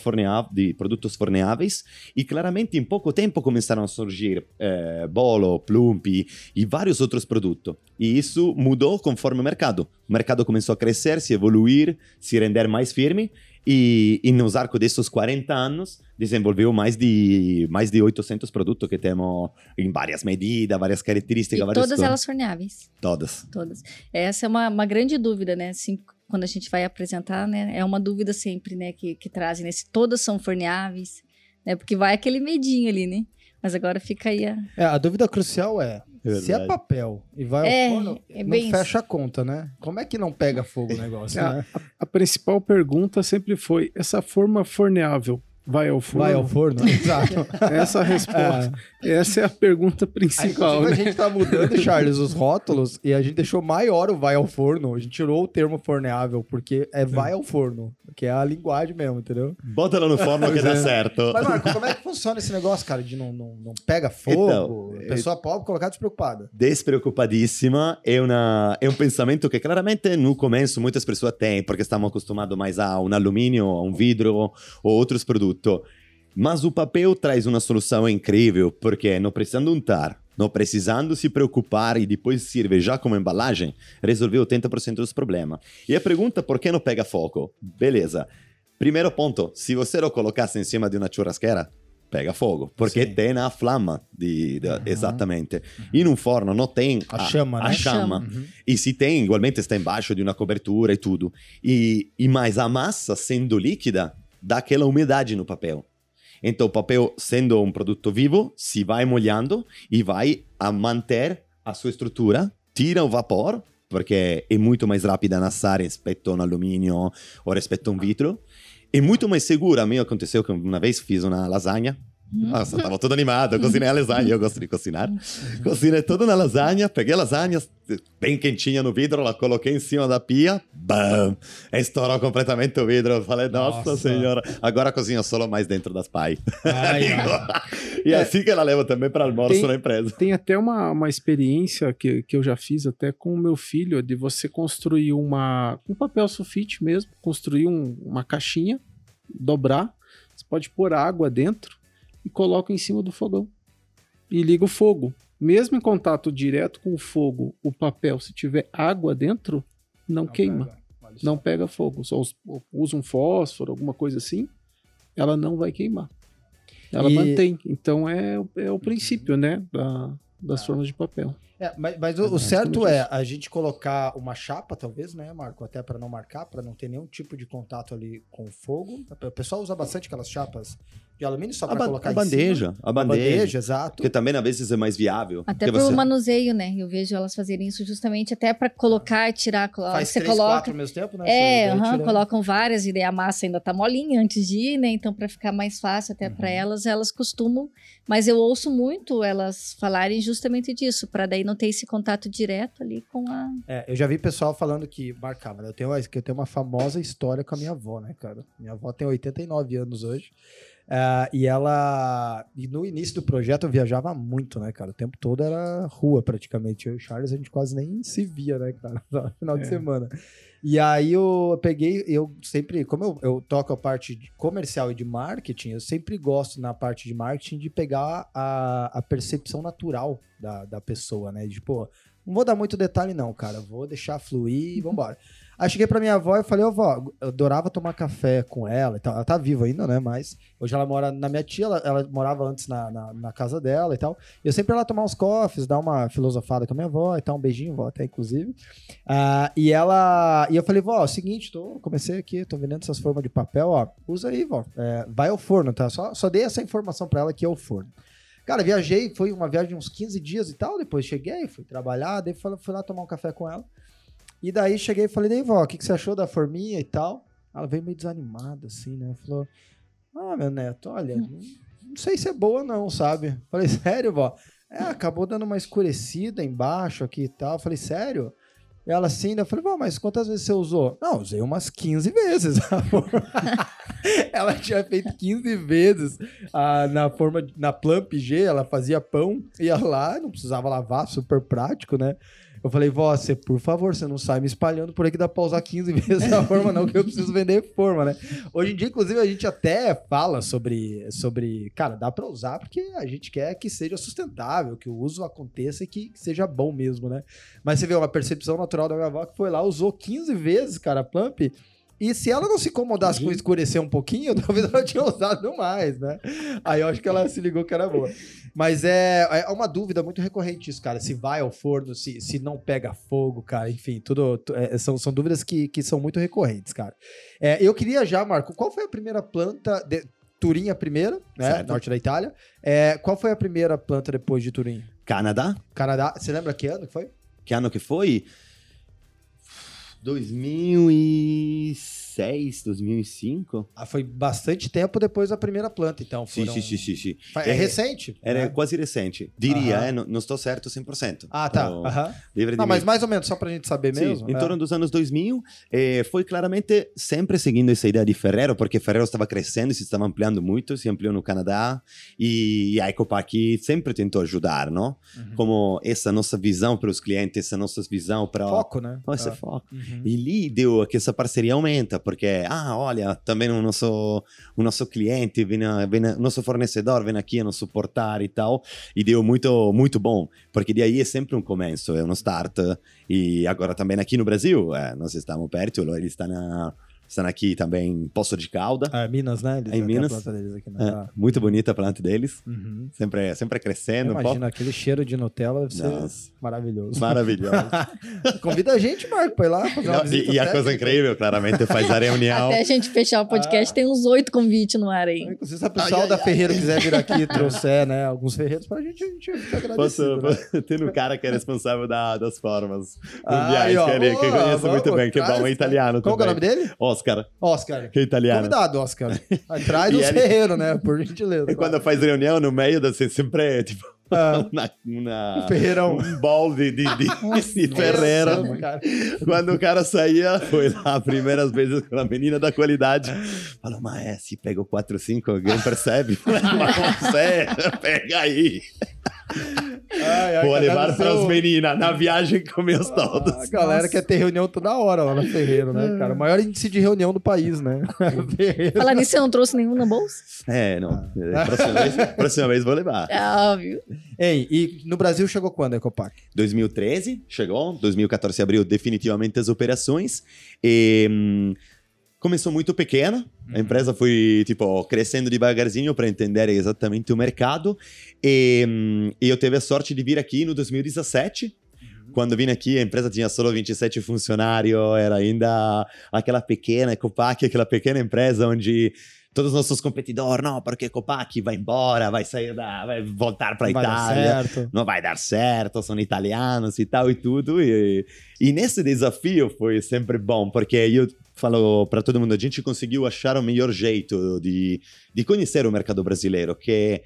de produtos forneáveis e claramente em pouco tempo começaram a surgir eh, bolo, plumpi e vários outros produtos. E isso mudou conforme o mercado. O mercado começou a crescer, se evoluir, se render mais firme e, e nos arcos desses 40 anos desenvolveu mais de mais de 800 produtos que temos em várias medidas, várias E características, várias todas cores. elas forneáveis. Todas. Todas. Essa é uma, uma grande dúvida, né? Assim, quando a gente vai apresentar, né? É uma dúvida sempre, né? Que, que trazem, né? Se todas são forneáveis, né? Porque vai aquele medinho ali, né? Mas agora fica aí a... É, a dúvida crucial é, É se é verdade. papel e vai É, ao forno, é não bem fecha a conta, né? Como é que não pega fogo o negócio, É, né? A principal pergunta sempre foi: essa forma forneável vai ao forno? Vai ao forno? Exato. Essa é a resposta. Essa é a pergunta Aí, principal, inclusive, né? a gente tá mudando, Charles, os rótulos e a gente deixou maior o vai ao forno. A gente tirou o termo forneável, porque é vai ao forno, que é a linguagem mesmo, entendeu? Bota lá no forno que dá é. certo. Mas, Marco, como é que funciona esse negócio, cara, de não, não, não pega fogo? Então, a pessoa pobre colocar despreocupada. despreocupadíssima é, uma, é um pensamento que claramente no começo muitas pessoas têm, porque estamos acostumados mais a um alumínio, a um vidro ou outros produtos. Mas o papel traz uma solução incrível, porque não precisando untar, não precisando se preocupar e depois servir já como embalagem, resolveu 80% dos problemas. E a pergunta por que não pega fogo? Beleza. Primeiro ponto, se você não colocasse em cima de uma churrasqueira, pega fogo, porque Sim. tem a flama de, de- exatamente. E num forno não tem A chama, a né? chama. Uhum. E se tem, igualmente está embaixo de uma cobertura e tudo. E, e mais a massa sendo líquida, dá aquela umidade no papel. Então o papel, sendo um produto vivo, se vai molhando e vai a manter a sua estrutura, tira o vapor, porque é muito mais rápida a assar rispetto a um alumínio ou rispetto a um vidro. É muito mais segura. A mim aconteceu que uma vez fiz uma lasanha. Nossa, estava todo animado, eu cozinhei a lasanha, eu gosto de cozinhar. Cozinhei toda na lasanha, peguei a lasanha bem quentinha no vidro, la coloquei em cima da pia, bam, estourou completamente o vidro. Eu falei, nossa, Nossa. senhora, agora cozinho solo mais dentro das pai. Ai, e assim que ela leva também para almoço Tem- na empresa. Tem até uma, uma experiência que, que eu já fiz até com o meu filho, de você construir uma um papel sulfite mesmo, construir um- uma caixinha, dobrar, você pode pôr água dentro e coloca em cima do fogão. e liga o fogo. Mesmo em contato direto com o fogo, o papel, se tiver água dentro, não, queima, pega. Não pega fogo. Só us- usa um fósforo, alguma coisa assim, ela não vai queimar. Ela E- mantém. Então é, o- é o princípio, né, da- das Ah. formas de papel. É, mas, mas o, o certo é a gente colocar uma chapa, talvez, né, Marco? Até para não marcar, para não ter nenhum tipo de contato ali com o fogo. O pessoal usa bastante aquelas chapas de alumínio só A, para ba- colocar a em cima. bandeja, a A bandeja. bandeja, exato. Porque também às vezes é mais viável. Até pelo você- manuseio, né? Eu vejo elas fazerem isso justamente até para colocar e tirar. Faz Você três, coloca. quatro ao mesmo tempo, né? É, colocam várias e daí a massa ainda tá molinha antes de ir, né? Então, para ficar mais fácil até para Uhum. elas, elas costumam. Mas eu ouço muito elas falarem justamente disso, para daí não ter esse contato direto ali com a. É, eu já vi pessoal falando que marcava, né? Eu tenho, que eu tenho uma famosa história com a minha avó, né, cara? Minha avó tem 89 anos hoje. Ah, e ela. E no início do projeto eu viajava muito, né, cara? O tempo todo era rua praticamente. Eu e o Charles a gente quase nem se via, né, cara? No final de É. semana. E aí eu peguei, eu sempre, como eu, eu toco a parte de comercial e de marketing, eu sempre gosto na parte de marketing de pegar a, a percepção natural da, da pessoa, né? De, pô, não vou dar muito detalhe, não, cara. Vou deixar fluir e vambora. Aí cheguei pra minha avó e falei, ô vó, eu adorava tomar café com ela e tal. Ela tá viva ainda, né? Mas hoje ela mora na minha tia, ela, ela morava antes na, na, na casa dela e tal. Eu sempre ia lá tomar uns cofres, dar uma filosofada com a minha avó e tal, um beijinho, vó, até inclusive. Ah, e ela. E eu falei, vó, é o seguinte, tô, comecei aqui, tô vendendo essas formas de papel, ó. Usa aí, vó. É, vai ao forno, tá? Só, só dei essa informação pra ela que é o forno. Cara, viajei, foi uma viagem de uns 15 dias e tal. Depois cheguei, fui trabalhar, daí fui lá tomar um café com ela. E daí cheguei e falei, daí, vó, o que, que você achou da forminha e tal? Ela veio meio desanimada, assim, né? Falou: Ah, meu neto, olha, não, não sei se é boa, não, sabe? Falei, sério, vó? É, acabou dando uma escurecida embaixo aqui e tal. Falei, sério? Ela assim? Eu falei, vó, mas quantas vezes você usou? Não, usei umas 15 vezes. ela tinha feito 15 vezes ah, na forma, na Plump G, ela fazia pão, ia lá, não precisava lavar, super prático, né? Eu falei, vó, você, por favor, você não sai me espalhando por aí que dá pra usar 15 vezes a forma, não, que eu preciso vender forma, né? Hoje em dia, inclusive, a gente até fala sobre, sobre cara, dá pra usar porque a gente quer que seja sustentável, que o uso aconteça e que, que seja bom mesmo, né? Mas você vê uma percepção natural da minha avó que foi lá, usou 15 vezes, cara, a Plump. E se ela não se incomodasse com escurecer um pouquinho, talvez ela tinha usado mais, né? Aí eu acho que ela se ligou que era boa. Mas é, é uma dúvida muito recorrente isso, cara. Se vai ao forno, se, se não pega fogo, cara. Enfim, tudo tu- é, são, são dúvidas que, que são muito recorrentes, cara. É, eu queria já, Marco, qual foi a primeira planta... De, Turim a primeira, né? Certo. Norte da Itália. É, qual foi a primeira planta depois de Turim? Canadá, Canadá. Você lembra que ano que foi? que ano que foi? 2006, 2005? Ah, foi bastante tempo depois da primeira planta, então. Foram... sim, sim, sim, sim. É, É- recente. Era né? quase recente. Diria, Aham. eh, não, não estou certo 100%. Ah, tá. Tô Aham. livre de Não, mas mais ou menos, só pra gente saber Sim, mesmo. em é. torno dos anos 2000, eh, foi claramente sempre seguindo essa ideia de Ferrero, porque Ferrero estava crescendo e se estava ampliando muito, se ampliou no Canadá, e a Ecopac sempre tentou ajudar, não? Uhum. Como essa nossa visão para os clientes, essa nossa visão para... Foco, né? Esse Ah. foco. Uhum. E lì deu que essa parceria aumenta, porque, ah, olha, também o nosso, o nosso cliente, vem, vem o nosso fornecedor vem aqui a nos suportar e tal, e deu muito, muito bom, porque de aí é sempre um começo, é um start, e agora também aqui no Brasil, eh, nós estamos perto, eles estão, na, estão aqui também em Poço de Calda, Ah, Minas, né? Eles Em têm a Minas. planta deles aqui, né? é, Ah. muito bonita a planta deles, Uhum. sempre, sempre crescendo, um pouco. Imagina, aquele cheiro de Nutella deve ser Nossa. maravilhoso. maravilhoso. Convida a gente, Marco, pra ir lá fazer uma Não, visita e, e a coisa incrível, claramente, faz a reunião. Até a gente fechar o podcast, tem uns oito convites no ar aí. Inclusive, se o pessoal Ai, ai, da ai. Ferreira quiser vir aqui e trouxer, né, alguns ferreiros pra gente, a gente fica agradecido. Posso, né? tem um cara que é responsável da- das formas Ah, mundiais, ó. que, ele, que Boa, conhece muito bem, que é bom, é italiano Qual é o nome dele? Oscar, Oscar. que é italiano. Convidado, Oscar. Atrás dos ele- né? Por gentileza. E quando faz reunião no meio, da- você sempre, tipo, Ah, uma, uma- ferreirão. um bol de, de, de, Ferreira. Quando o cara saía, foi lá primeiras vezes com a menina da qualidade. Falou, mas é, se pegou 4, 5, alguém percebe? Mas você, pega aí. Ai, ai, Vou levar para o- as meninas na viagem comer os todos. A galera quer ter reunião toda hora lá na Ferreiro, né, cara? O maior índice de reunião do país, né? Falar nisso, você não trouxe nenhum na bolsa? É, não. Próxima vez, próxima vez vou levar. É óbvio. Hein, e no Brasil chegou quando a Ecopac? 2013 chegou, 2014 abriu definitivamente as operações e hum, começou muito pequena. A empresa foi tipo crescendo devagarzinho para entender exatamente o mercado e, hum, e eu tive a sorte de vir aqui no 2017. Quando vim aqui, a empresa tinha só 27 funcionários, era ainda aquela pequena Ecopac, aquela pequena empresa onde todos os nossos competidores, não, porque a Ecopac vai embora, vai sair da, vai voltar para Vai Itália certo. não vai dar certo, são italianos e tal e tudo. E, e nesse desafio foi sempre bom, porque eu falo para todo mundo, a gente conseguiu achar o melhor jeito de, de conhecer o mercado brasileiro, que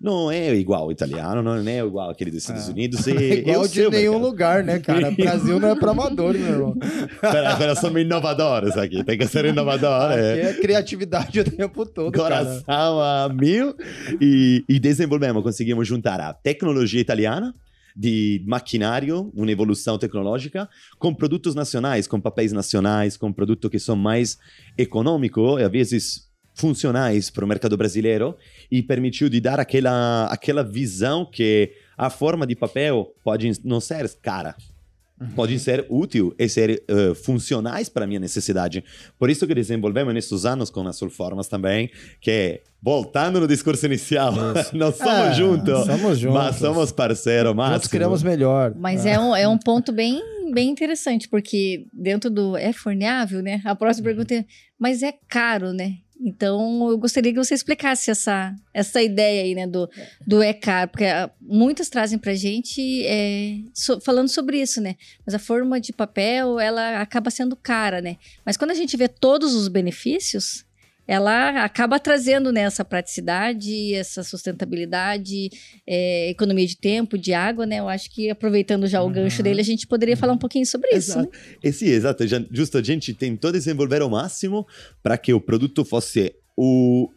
não é igual ao italiano, não é igual aquele dos Estados É. Unidos. E É igual de nenhum mercado. lugar, né, cara? Brasil não é pra amadores, meu irmão. Pera, pera, somos inovadores aqui, tem que ser inovador. É. é criatividade o tempo todo, cara. coração a mil e, e desenvolvemos, conseguimos juntar a tecnologia italiana de maquinário, uma evolução tecnológica, com produtos nacionais, com papéis nacionais, com produtos que são mais econômicos e às vezes funcionais para o mercado brasileiro e permitiu de dar aquela, aquela visão que a forma de papel pode não ser cara, podem ser útil e ser eh, funcionais para a minha necessidade. Por isso que desenvolvemos nesses anos com as Sulformas também, que voltando no discurso inicial, nós somos É, juntos, somos juntos. mas somos parceiros, Nós máximo. criamos melhor. Mas é um, é um ponto bem, bem interessante, porque dentro do. É forneável, né? A próxima pergunta é: mas é caro, né? Então, eu gostaria que você explicasse essa, essa ideia aí, né, do, do caro, porque ah, muitas trazem pra gente é, so- falando sobre isso, né? Mas a forma de papel, ela acaba sendo cara, né? Mas quando a gente vê todos os benefícios, ela acaba trazendo né, essa praticidade, essa sustentabilidade, é, economia de tempo, de água, né? Eu acho que aproveitando já o Uhum. gancho dele, a gente poderia falar um pouquinho sobre isso, né? Exato. E sim, exato. Justo, a gente tentou desenvolver ao máximo para que o produto fosse o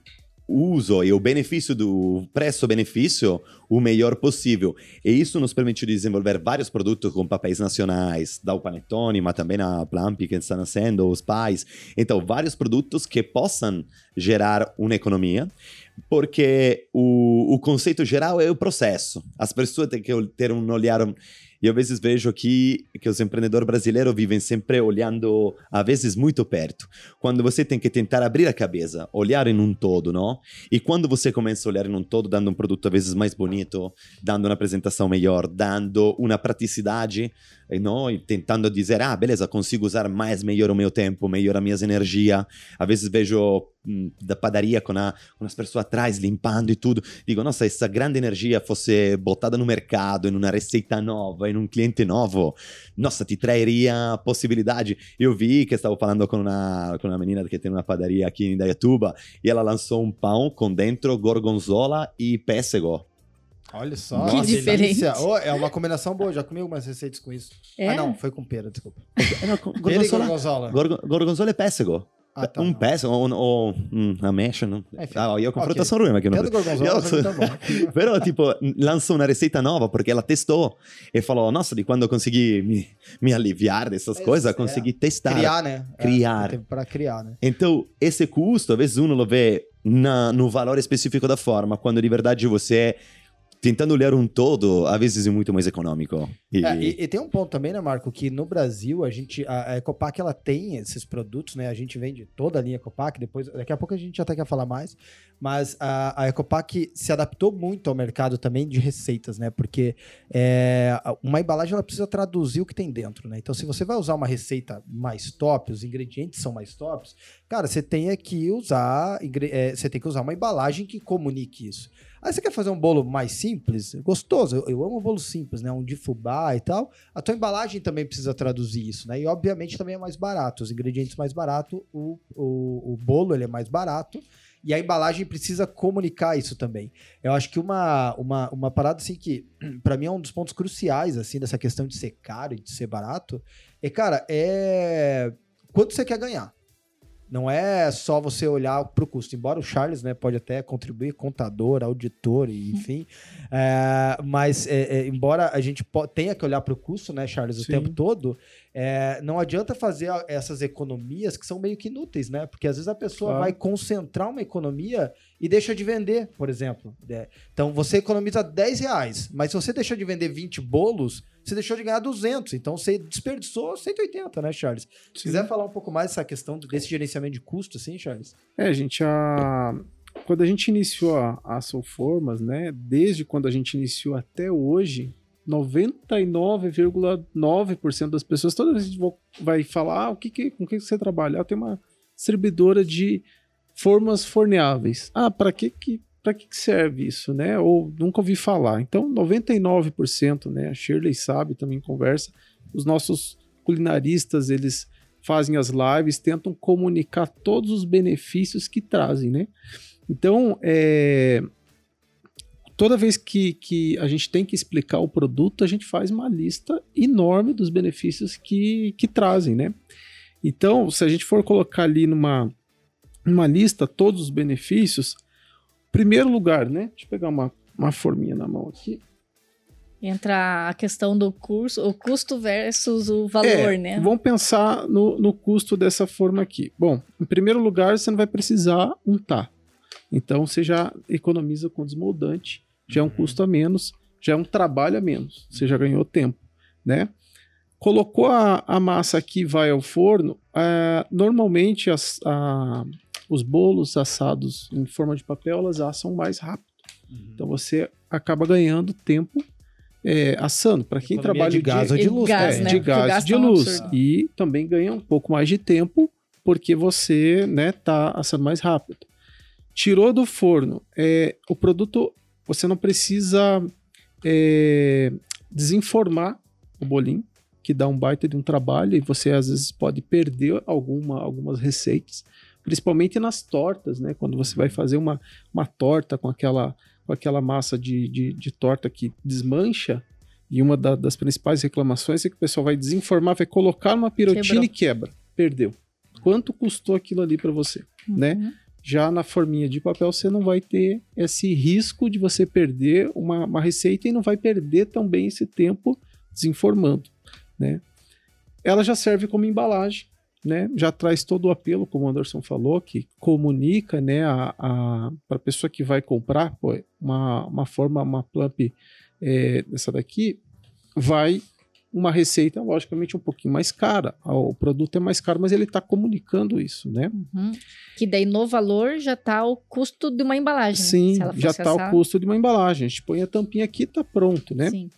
uso e o benefício do preço-benefício o melhor possível. E isso nos permitiu desenvolver vários produtos com papéis nacionais, da Panetone, mas também a Plampi que está nascendo, os pais. Então, vários produtos que possam gerar uma economia, porque o, o conceito geral é o processo. As pessoas têm que ter um olhar e às vezes vejo aqui que os empreendedores brasileiros vivem sempre olhando, às vezes, muito perto. Quando você tem que tentar abrir a cabeça, olhar em um todo, não? E quando você começa a olhar em um todo, dando um produto às vezes mais bonito, dando uma apresentação melhor, dando uma praticidade, e não? E tentando dizer, ah, beleza, consigo usar mais melhor o meu tempo, melhor a minha energia. Às vezes vejo hum, da padaria com, a, com as pessoas atrás limpando e tudo. Digo, nossa, essa grande energia fosse botada no mercado, in una receita nova, in un cliente novo, nossa, ti trairia possibilidade. Eu vi que estava falando com uma, com uma menina que tem uma padaria aqui em Dayatuba e ela lançou um pão com dentro gorgonzola e pêssego. Olha só. Que delícia. diferente. Oh, é uma combinação boa, já comi algumas receitas com isso. É? Ah, não, foi com pera, desculpa. É, não, com- Pera e gorgonzola, gorgonzola. gorgo- gorgonzola e pêssego. Ah, tá. um pêssego ou, ou um, ameixa. Não. Enfim. Ah, io con Ok. frutta sono ruim, Pera e Io- pra mim tá bom. Però, tipo, lançou uma receita nova porque ela testou e falou: Nossa, de quando eu consegui me, me aliviar dessas É, coisas, é. consegui testar. Criar, né? Criar. É, para criar, né? Então, esse custo, às vezes uno lo vê na, no valor específico da forma, quando de verdade você é tentando olhar um todo, às vezes é muito mais econômico. E, É, e, e tem um ponto também, né, Marco, que no Brasil a gente, a, a Ecopac ela tem esses produtos, né? A gente vende toda a linha Ecopac, depois, daqui a pouco a gente até quer falar mais, mas a, a Ecopac se adaptou muito ao mercado também de receitas, né? Porque é, uma embalagem ela precisa traduzir o que tem dentro, né? Então, se você vai usar uma receita mais top, os ingredientes são mais tops, cara, você tem que usar, é, você tem que usar uma embalagem que comunique isso. Aí você quer fazer um bolo mais simples, gostoso, eu, eu amo bolo simples, né? Um de fubá e tal. A tua embalagem também precisa traduzir isso, né? E obviamente também é mais barato. Os ingredientes mais baratos, o, o, o bolo ele é mais barato. E a embalagem precisa comunicar isso também. Eu acho que uma, uma, uma parada assim que, pra mim, é um dos pontos cruciais, assim, dessa questão de ser caro e de ser barato, é, cara, é quanto você quer ganhar. Não é só você olhar para o custo. Embora o Charles né, pode até contribuir, contador, auditor, enfim. é, mas, é, é, embora a gente tenha que olhar para o custo, né, Charles, o Sim. tempo todo, é, não adianta fazer essas economias que são meio que inúteis, né? Porque às vezes a pessoa claro. vai concentrar uma economia e deixa de vender, por exemplo. É, então você economiza 10 reais, mas se você deixou de vender 20 bolos, você deixou de ganhar 200. Então você desperdiçou 180, né, Charles? Se quiser falar um pouco mais dessa questão desse gerenciamento de custo, assim, Charles? É, gente, a... quando a gente iniciou a, a Soulformas, né, desde quando a gente iniciou até hoje, 99,9% das pessoas, toda vez que vai falar ah, o que, que com que você trabalha, ah, tem uma distribuidora de formas forneáveis. Ah, para que que para que serve isso, né? Ou nunca ouvi falar. Então, 99%, né? A Shirley sabe, também conversa. Os nossos culinaristas, eles fazem as lives, tentam comunicar todos os benefícios que trazem, né? Então, é, toda vez que, que a gente tem que explicar o produto, a gente faz uma lista enorme dos benefícios que, que trazem, né? Então, se a gente for colocar ali numa, numa lista todos os benefícios, primeiro lugar, né? Deixa eu pegar uma, uma forminha na mão aqui. Entra a questão do curso, o custo versus o valor, é, né? Vamos pensar no, no custo dessa forma aqui. Bom, em primeiro lugar, você não vai precisar untar. Então você já economiza com desmoldante, já é um uhum. custo a menos, já é um trabalho a menos, você já ganhou tempo, né? Colocou a, a massa aqui vai ao forno, uh, normalmente as, uh, os bolos assados em forma de papel, elas assam mais rápido. Uhum. Então você acaba ganhando tempo é, assando. Para quem trabalha de gás ou de luz, gás, é, né? de gás, de luz. E também ganha um pouco mais de tempo porque você né, tá assando mais rápido. Tirou do forno, é, o produto você não precisa é, desinformar o bolinho, que dá um baita de um trabalho e você às vezes pode perder alguma, algumas receitas principalmente nas tortas, né? Quando você vai fazer uma, uma torta com aquela, com aquela massa de, de, de torta que desmancha, e uma da, das principais reclamações é que o pessoal vai desinformar, vai colocar uma pirotina Quebrou. e quebra. Perdeu. Quanto custou aquilo ali para você, uhum. né? Já na forminha de papel você não vai ter esse risco de você perder uma, uma receita e não vai perder também esse tempo desinformando, né? Ela já serve como embalagem, né, já traz todo o apelo, como o Anderson falou, que comunica né, a, a, para a pessoa que vai comprar pô, uma, uma forma, uma plump é, dessa daqui, vai uma receita, logicamente, um pouquinho mais cara. O produto é mais caro, mas ele está comunicando isso, né? Uhum. Que daí no valor já está o custo de uma embalagem. Sim, já está o custo de uma embalagem. A gente põe a tampinha aqui e está pronto, né? Sim.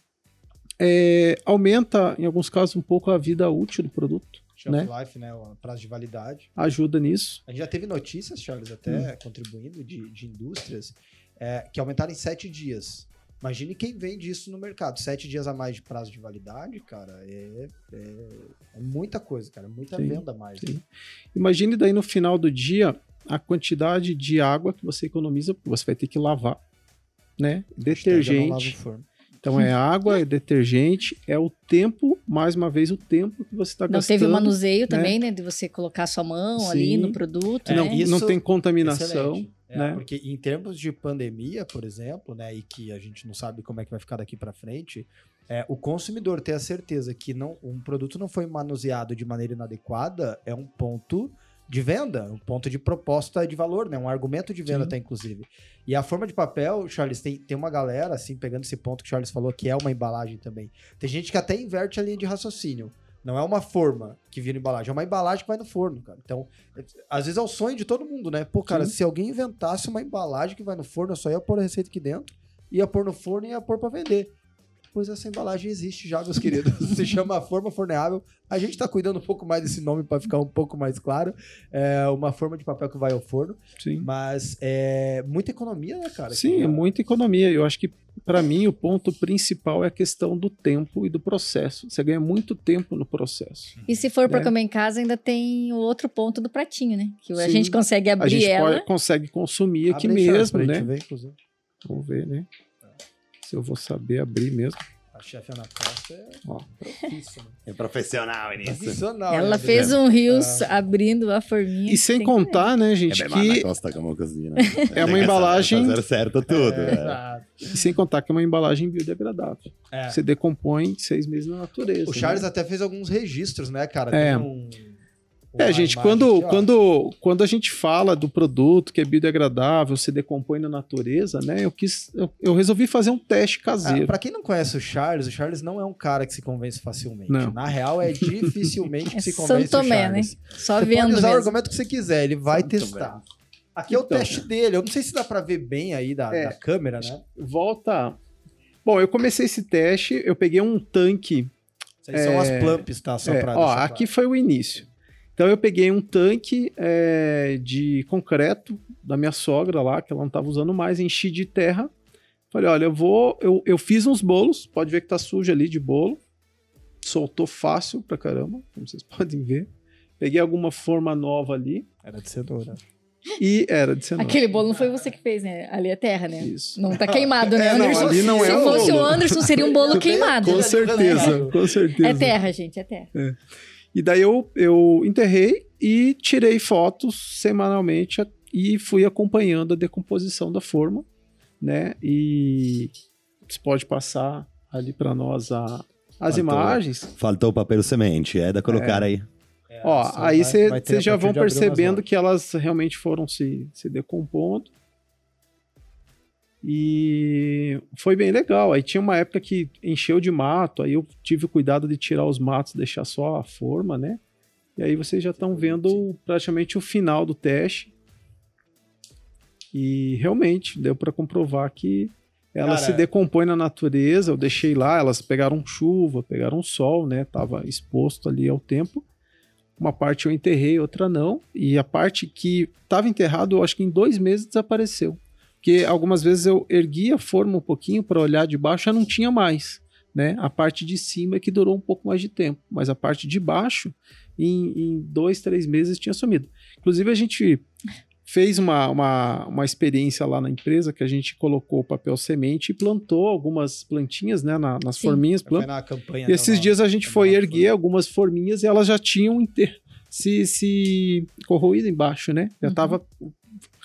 É, aumenta, em alguns casos, um pouco a vida útil do produto shelf né? life, né? O prazo de validade. Ajuda nisso. A gente já teve notícias, Charles, até hum. contribuindo de, de indústrias, é, que aumentaram em sete dias. Imagine quem vende isso no mercado. Sete dias a mais de prazo de validade, cara, é, é, é muita coisa, cara. Muita sim, venda a mais. Né? Imagine daí no final do dia a quantidade de água que você economiza, você vai ter que lavar, né? Detergente. Então é água, é detergente, é o tempo, mais uma vez, o tempo que você está gastando. Não teve o manuseio né? também, né? De você colocar sua mão Sim. ali no produto. É, não, né? não tem contaminação. É, né? Porque em termos de pandemia, por exemplo, né, e que a gente não sabe como é que vai ficar daqui para frente, é, o consumidor ter a certeza que não, um produto não foi manuseado de maneira inadequada é um ponto de venda, um ponto de proposta de valor, né? Um argumento de venda, Sim. até inclusive. E a forma de papel, Charles, tem, tem uma galera, assim, pegando esse ponto que o Charles falou, que é uma embalagem também. Tem gente que até inverte a linha de raciocínio. Não é uma forma que vira embalagem, é uma embalagem que vai no forno, cara. Então, às vezes é o sonho de todo mundo, né? Pô, cara, Sim. se alguém inventasse uma embalagem que vai no forno, eu só ia pôr a receita aqui dentro, ia pôr no forno e ia pôr pra vender pois essa embalagem existe já, meus queridos. Se chama Forma Forneável. A gente está cuidando um pouco mais desse nome para ficar um pouco mais claro. É uma forma de papel que vai ao forno. Sim. Mas é muita economia, né, cara? Sim, é muita economia. Eu acho que, para mim, o ponto principal é a questão do tempo e do processo. Você ganha muito tempo no processo. E se for para né? comer em casa, ainda tem o outro ponto do pratinho, né? Que Sim. a gente consegue abrir a gente ela. Pode, consegue consumir aqui Abre mesmo, né? Ver, Vamos ver, né? Se eu vou saber abrir mesmo. A chefe Ana Costa. é Ó. É profissional nisso. Profissional. Ela né? fez um rios ah. abrindo a forminha. E sem contar, né, gente, é que... Costa como cozinha. é uma embalagem... Fazer certo tudo. É, é. E sem contar que é uma embalagem biodegradável. É. Você decompõe seis meses na natureza. O Charles né? até fez alguns registros, né, cara? É. Tem um é, gente, quando, quando, quando a gente fala do produto que é biodegradável, se decompõe na natureza, né? Eu quis, eu, eu resolvi fazer um teste caseiro. Ah, para quem não conhece o Charles, o Charles não é um cara que se convence facilmente. Não. Na real, é dificilmente que é se convence São Tomé, o Charles. Né? Só você vendo pode usar mesmo. o argumento que você quiser, ele vai Santo testar. Aqui é o então, teste dele. Eu não sei se dá para ver bem aí da, é, da câmera, né? Volta. Bom, eu comecei esse teste, eu peguei um tanque. Essas é, são as plumps, tá? Só é, pra ó, aqui foi o início. Então eu peguei um tanque é, de concreto da minha sogra lá, que ela não estava usando mais, enchi de terra. Falei, olha, eu vou. Eu, eu fiz uns bolos, pode ver que tá sujo ali de bolo. Soltou fácil pra caramba, como vocês podem ver. Peguei alguma forma nova ali. Era de cenoura. E era de cenoura. Aquele bolo não foi você que fez, né? Ali é terra, né? Isso. Não tá queimado, né, é, Anderson? Não, ali não Se é fosse o Anderson, seria um bolo queimado. Com certeza, com certeza. É terra, gente, é terra. É. E daí eu, eu enterrei e tirei fotos semanalmente e fui acompanhando a decomposição da forma, né? E você pode passar ali para nós a, as faltou, imagens. Faltou o papel semente, é da colocar é. aí. É, Ó, aí vocês já vão percebendo que elas realmente foram se, se decompondo. E foi bem legal. Aí tinha uma época que encheu de mato, aí eu tive o cuidado de tirar os matos, deixar só a forma, né? E aí vocês já estão vendo praticamente o final do teste. E realmente deu para comprovar que ela Cara, se decompõe na natureza. Eu deixei lá, elas pegaram chuva, pegaram sol, né? Tava exposto ali ao tempo. Uma parte eu enterrei, outra não. E a parte que estava enterrado, eu acho que em dois meses desapareceu. Porque algumas vezes eu ergui a forma um pouquinho para olhar de baixo, já não tinha mais. Né? A parte de cima é que durou um pouco mais de tempo, mas a parte de baixo, em, em dois, três meses, tinha sumido. Inclusive, a gente fez uma, uma, uma experiência lá na empresa que a gente colocou papel semente e plantou algumas plantinhas né, na, nas Sim. forminhas. Plant... Na campanha, e esses dias a gente foi erguer algumas forminhas e elas já tinham inter... se, se corroído embaixo, né? Já estava uhum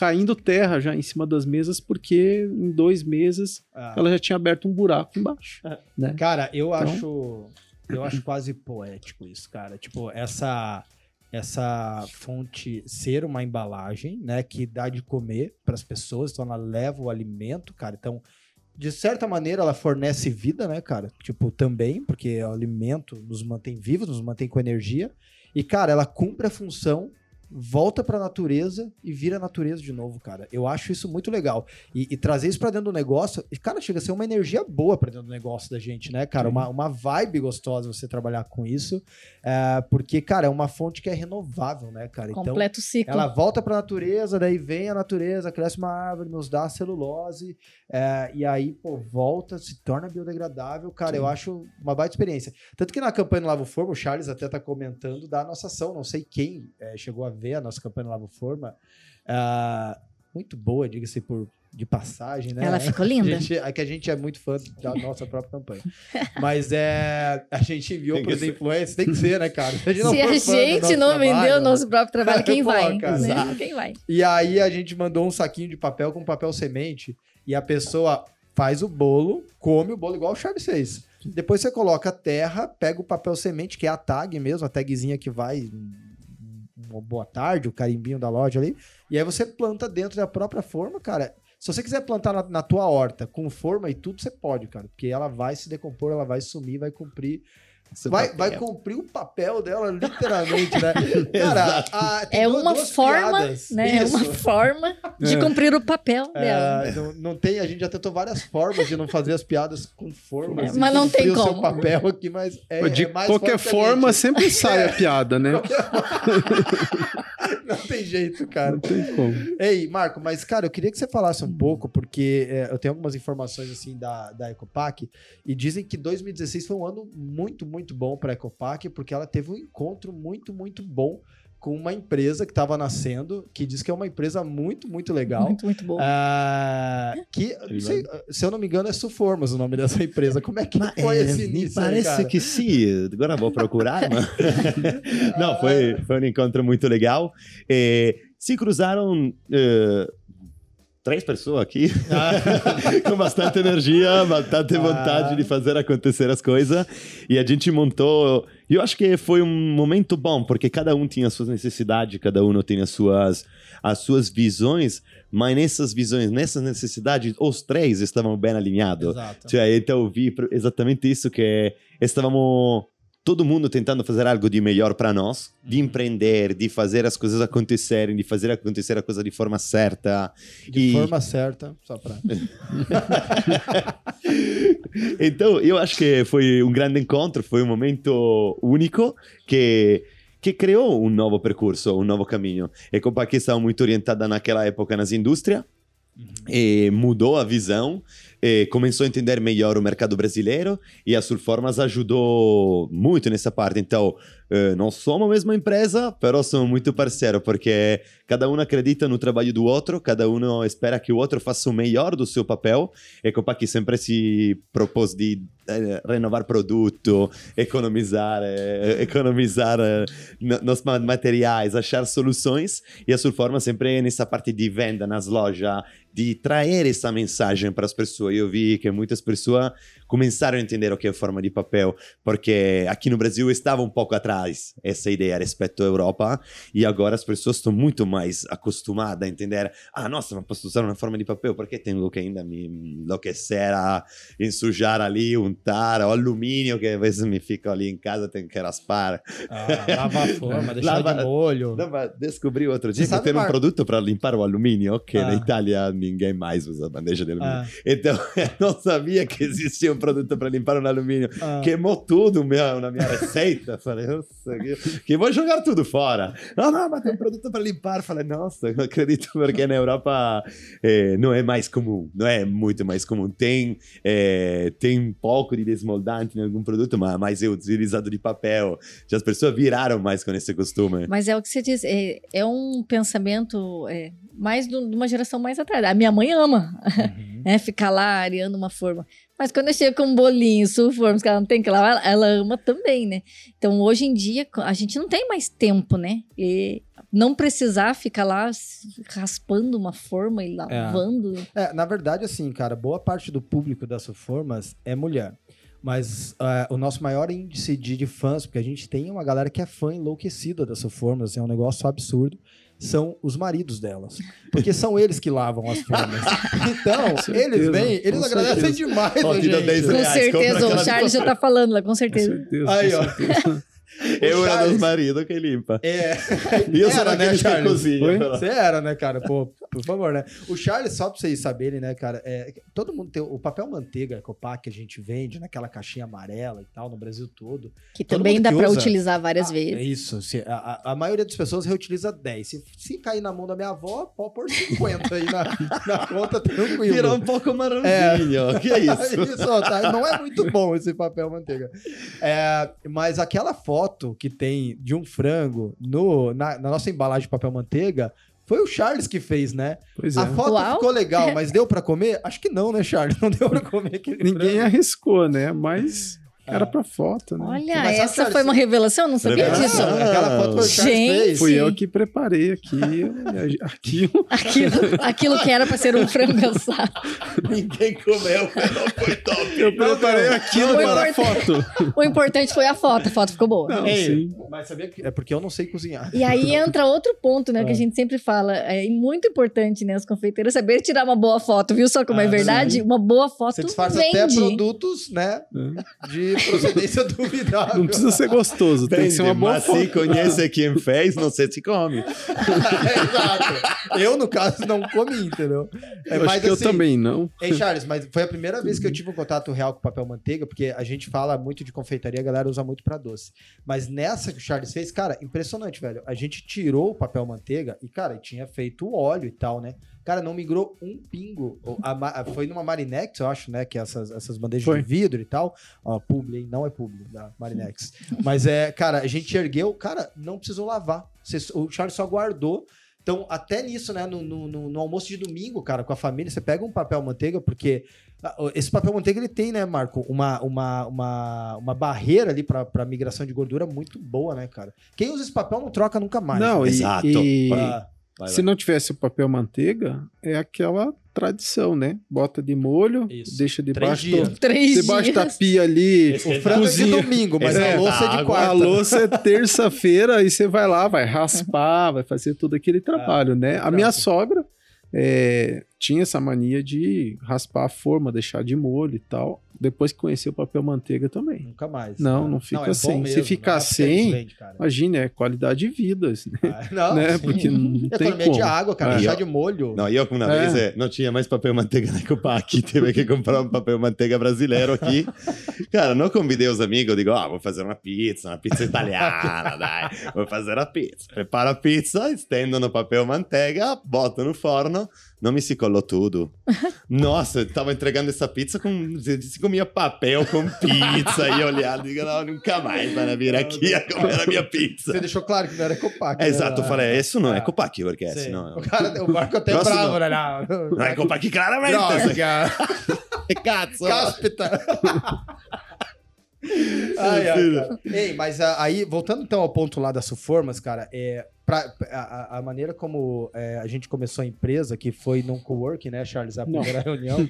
caindo terra já em cima das mesas, porque em dois meses ah. ela já tinha aberto um buraco embaixo. É. Né? Cara, eu então... acho. Eu acho quase poético isso, cara. Tipo, essa essa fonte ser uma embalagem, né, que dá de comer para as pessoas, então ela leva o alimento, cara. Então, de certa maneira, ela fornece vida, né, cara? Tipo, também, porque o alimento nos mantém vivos, nos mantém com energia. E, cara, ela cumpre a função volta para a natureza e vira natureza de novo, cara. Eu acho isso muito legal. E, e trazer isso para dentro do negócio, cara, chega a ser uma energia boa para dentro do negócio da gente, né, cara? Uma, uma vibe gostosa você trabalhar com isso, é, porque, cara, é uma fonte que é renovável, né, cara? Então, Completo ciclo. Ela volta para a natureza, daí vem a natureza, cresce uma árvore, nos dá celulose, é, e aí, pô, volta, se torna biodegradável, cara. Sim. Eu acho uma baita experiência. Tanto que na campanha do Lavo Forma, o Charles até tá comentando da nossa ação, não sei quem é, chegou a ver a nossa campanha Lava Forma. Uh, muito boa, diga-se por de passagem, né? Ela ficou linda. Gente, é que a gente é muito fã da nossa própria campanha. Mas é, a gente enviou para os influencers, tem que ser, né, cara? Se a gente não, Se a gente não vendeu o nosso próprio trabalho, quem Pô, vai? Né? Quem vai? E aí a gente mandou um saquinho de papel com papel semente e a pessoa faz o bolo, come o bolo igual o Charles fez. Depois você coloca a terra, pega o papel semente, que é a tag mesmo, a tagzinha que vai uma boa tarde, o carimbinho da loja ali, e aí você planta dentro da própria forma, cara. Se você quiser plantar na, na tua horta com forma e tudo, você pode, cara, porque ela vai se decompor, ela vai sumir, vai cumprir vai, vai cumprir o papel dela, literalmente, né? Cara, a, é uma forma, né? É uma forma de é. cumprir o papel é, dela. Não, não, tem, a gente já tentou várias formas de não fazer as piadas com formas. É, mas não tem como. seu papel aqui, mas é, de é qualquer forma sempre sai a piada, né? Não tem jeito, cara. Não tem como. Ei, Marco, mas cara, eu queria que você falasse um pouco, porque é, eu tenho algumas informações assim da, da Ecopac e dizem que 2016 foi um ano muito, muito muito bom para a Ecopac, porque ela teve um encontro muito, muito bom com uma empresa que estava nascendo, que diz que é uma empresa muito, muito legal. Muito, muito boa. Uh, que, sei, se eu não me engano, é Suformas o nome dessa empresa. Como é que mas, foi é, esse início? Parece aí, que sim. Agora vou procurar. mas... não, foi, foi um encontro muito legal. E se cruzaram uh, três pessoas aqui com bastante energia, bastante ah. vontade de fazer acontecer as coisas. E a gente montou. Eu acho que foi um momento bom, porque cada um tinha suas necessidades, cada um tinha as suas, as suas visões, mas nessas visões, nessas necessidades, os três estavam bem alinhados. Cioè, então eu vi exatamente isso que estávamos todo mundo tentando fazer algo de melhor para nós, de uhum. empreender, de fazer as coisas acontecerem, de fazer acontecer a coisa de forma certa. De e... forma certa, só para. então, eu acho que foi um grande encontro, foi um momento único que que criou um novo percurso, um novo caminho. E com a estava muito orientada naquela época nas indústrias, uhum. e mudou a visão eh, começou a entender melhor o mercado brasileiro e a Surformas ajudou muito nessa parte. Então, eh, não somos a mesma empresa, mas somos muito parceiros, porque cada um acredita no trabalho do outro, cada um espera que o outro faça o melhor do seu papel. E Copa que sempre se propôs de eh, renovar produto, economizar, eh, economizar eh, nos materiais, achar soluções. E a Surforma sempre nessa parte de venda nas lojas, de trazer essa mensagem para as pessoas. Eu vi que muitas pessoas começaram a entender o que é forma de papel, porque aqui no Brasil estava um pouco atrás essa ideia respeito à Europa, e agora as pessoas estão muito mais acostumadas a entender: ah, nossa, mas posso usar uma forma de papel, porque tenho que ainda me enlouquecer a ensujar ali, untar, o alumínio que às vezes me fica ali em casa, tenho que raspar. Ah, lava a forma, deixar Lava... de molho. Não, descobri outro dia Você que tem um produto para limpar o alumínio, que ah. na Itália ninguém mais usa bandeja de alumínio. Ah. Então, eu não sabia que existia um produto para limpar um alumínio. Ah. Queimou tudo meu, na minha receita. Falei, nossa, que, que vou jogar tudo fora. Não, não, mas tem um produto para limpar. Falei, nossa, não acredito, porque na Europa é, não é mais comum, não é muito mais comum. Tem, é, tem um pouco de desmoldante em algum produto, mas mais é utilizado de papel. Já as pessoas viraram mais com esse costume. Mas é o que você diz, é, é um pensamento é, mais de uma geração mais atrás. A minha mãe ama uhum. é, ficar lá areando uma forma. Mas quando eu chego com um bolinho, sulformas, que ela não tem que lavar, ela ama também, né? Então, hoje em dia, a gente não tem mais tempo, né? E não precisar ficar lá raspando uma forma e lavando. É. é na verdade, assim, cara, boa parte do público das sulformas é mulher. Mas uh, o nosso maior índice de, de, fãs, porque a gente tem uma galera que é fã enlouquecida das sulformas, assim, é um negócio absurdo são os maridos delas. Porque são eles que lavam as formas. Então, eles vêm, eles agradecem demais a gente. Com certeza, o Charles já tá falando lá, com certeza. Com certeza Aí, ó. Eu era dos maridos que limpa. É. E eu sou né, daqueles que cozinha. Você era, né, cara? Pô, por favor, né? O Charles, só pra vocês saberem, né, cara? É, todo mundo tem o papel manteiga Copac que a gente vende naquela caixinha amarela e tal, no Brasil todo. Que também dá para utilizar várias ah, vezes. É isso. Se, a, a, maioria das pessoas reutiliza 10. Se, se cair na mão da minha avó, pode pôr 50 aí na, na conta, tranquilo. Virar um pouco marronzinho. É. Que é isso? isso ó, tá? Não é muito bom esse papel manteiga. É, mas aquela foto foto que tem de um frango no, na, na nossa embalagem de papel manteiga foi o Charles que fez, né? Pois é. A foto Uau. ficou legal, mas deu para comer? Acho que não, né, Charles? Não deu para comer aquele Ninguém frango. arriscou, né? Mas era pra foto, né? Olha, Mas essa foi uma revelação, eu não sabia ah, disso. Aquela foto foi o Gente. Fez. Fui eu que preparei aqui aquilo. aquilo. Aquilo que era pra ser um frango assado. Ninguém comeu, não foi top. Eu preparei não, aquilo para a foto. O importante foi a foto, a foto ficou boa. Não, Ei, sim. Mas sabia que é porque eu não sei cozinhar. E aí entra outro ponto, né, que a é. gente sempre fala, é muito importante, né, as confeiteiras saber tirar uma boa foto, viu só como é ah, é verdade? Sim. Uma boa foto Você disfarça vende. até produtos, né, é. de procedência duvidável. Não precisa ser gostoso, tem que ser uma boa mas foto. se conhece quem fez, não sei se come. exato. Eu, no caso, não comi, entendeu? É, eu mas, acho que assim, eu também não. Ei, Charles, mas foi a primeira vez que eu tive um contato real com papel manteiga, porque a gente fala muito de confeitaria, a galera usa muito para doce. Mas nessa que o Charles fez, cara, impressionante, velho. A gente tirou o papel manteiga e, cara, tinha feito o óleo e tal, né? Cara, não migrou um pingo. A, a, foi numa Marinex, eu acho, né? Que é essas, essas bandejas foi. de vidro e tal. Ó, publi, não é publi da Marinex. Mas é, cara, a gente ergueu, cara, não precisou lavar. o Charles só guardou. Então, até nisso, né? No, no, no, almoço de domingo, cara, com a família, você pega um papel manteiga, porque ah, esse papel manteiga ele tem, né, Marco, uma, uma, uma, uma barreira ali para migração de gordura muito boa, né, cara? Quem usa esse papel não troca nunca mais. Não, né? exato. E... Ah. Vai, Se vai. não tivesse o papel manteiga, é aquela tradição, né? Bota de molho, Isso. deixa debaixo, do, debaixo da pia ali. O frango cozinha. é de domingo, mas é, a louça é de quarta. A louça é terça-feira, e você vai lá, vai raspar, vai fazer todo aquele trabalho, ah, né? A minha sogra é, tinha essa mania de raspar a forma, deixar de molho e tal. Depois que conheceu o papel manteiga também. Nunca mais. Não, não fica não, é sem. Mesmo, Se ficar é sem, vende, imagina, é qualidade de vidas. Né? Ah, não, né? Porque não tem Economia como. de água, cara, é. deixar de molho. Não, eu uma é. vez é, não tinha mais papel manteiga na Copac, tive que comprar um papel manteiga brasileiro aqui. cara, não convidei os amigos, digo, ah, vou fazer uma pizza, uma pizza italiana, dai, vou fazer a pizza. Preparo a pizza, estendo no papel manteiga, boto no forno, não me se colou tudo. Nossa, eu tava entregando essa pizza com. Se comia papel com pizza e olhava e digo, não, nunca mais vai vir aqui a comer a minha pizza. Você deixou claro que não era Copac. É, né? Exato, eu falei, isso não é ah. Copac, porque é senão. O, cara, o barco até Próximo, bravo, né? Não, não é Copac, claramente. Droga. Cazzo. Cáspita. ai, ai, Ei, mas aí, voltando então ao ponto lá das Suformas, cara, é, pra, a, a maneira como é, a gente começou a empresa, que foi num coworking, né, Charles, a primeira não. reunião.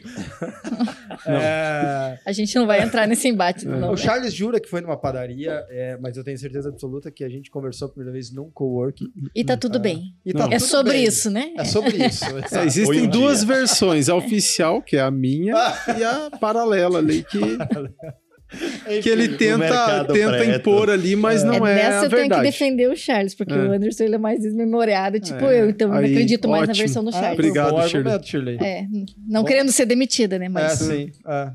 é... A gente não vai entrar nesse embate. Não, o Charles jura que foi numa padaria, é, mas eu tenho certeza absoluta que a gente conversou a primeira vez num coworking. E tá tudo bem. Tá é tudo sobre bem. isso, né? É sobre isso. É, existem duas versões, a oficial, que é a minha, e a paralela ali, que... que ele tenta, tenta impor ali, mas é. não é, Nessa a eu tenho que defender o Charles, porque é. o Anderson ele é mais desmemoriado, tipo é. eu, então eu não acredito mais na versão do ah, Charles. obrigado, Bom Shirley. Shirley. É, não Bom. querendo ser demitida, né? Mas... É, sim. É.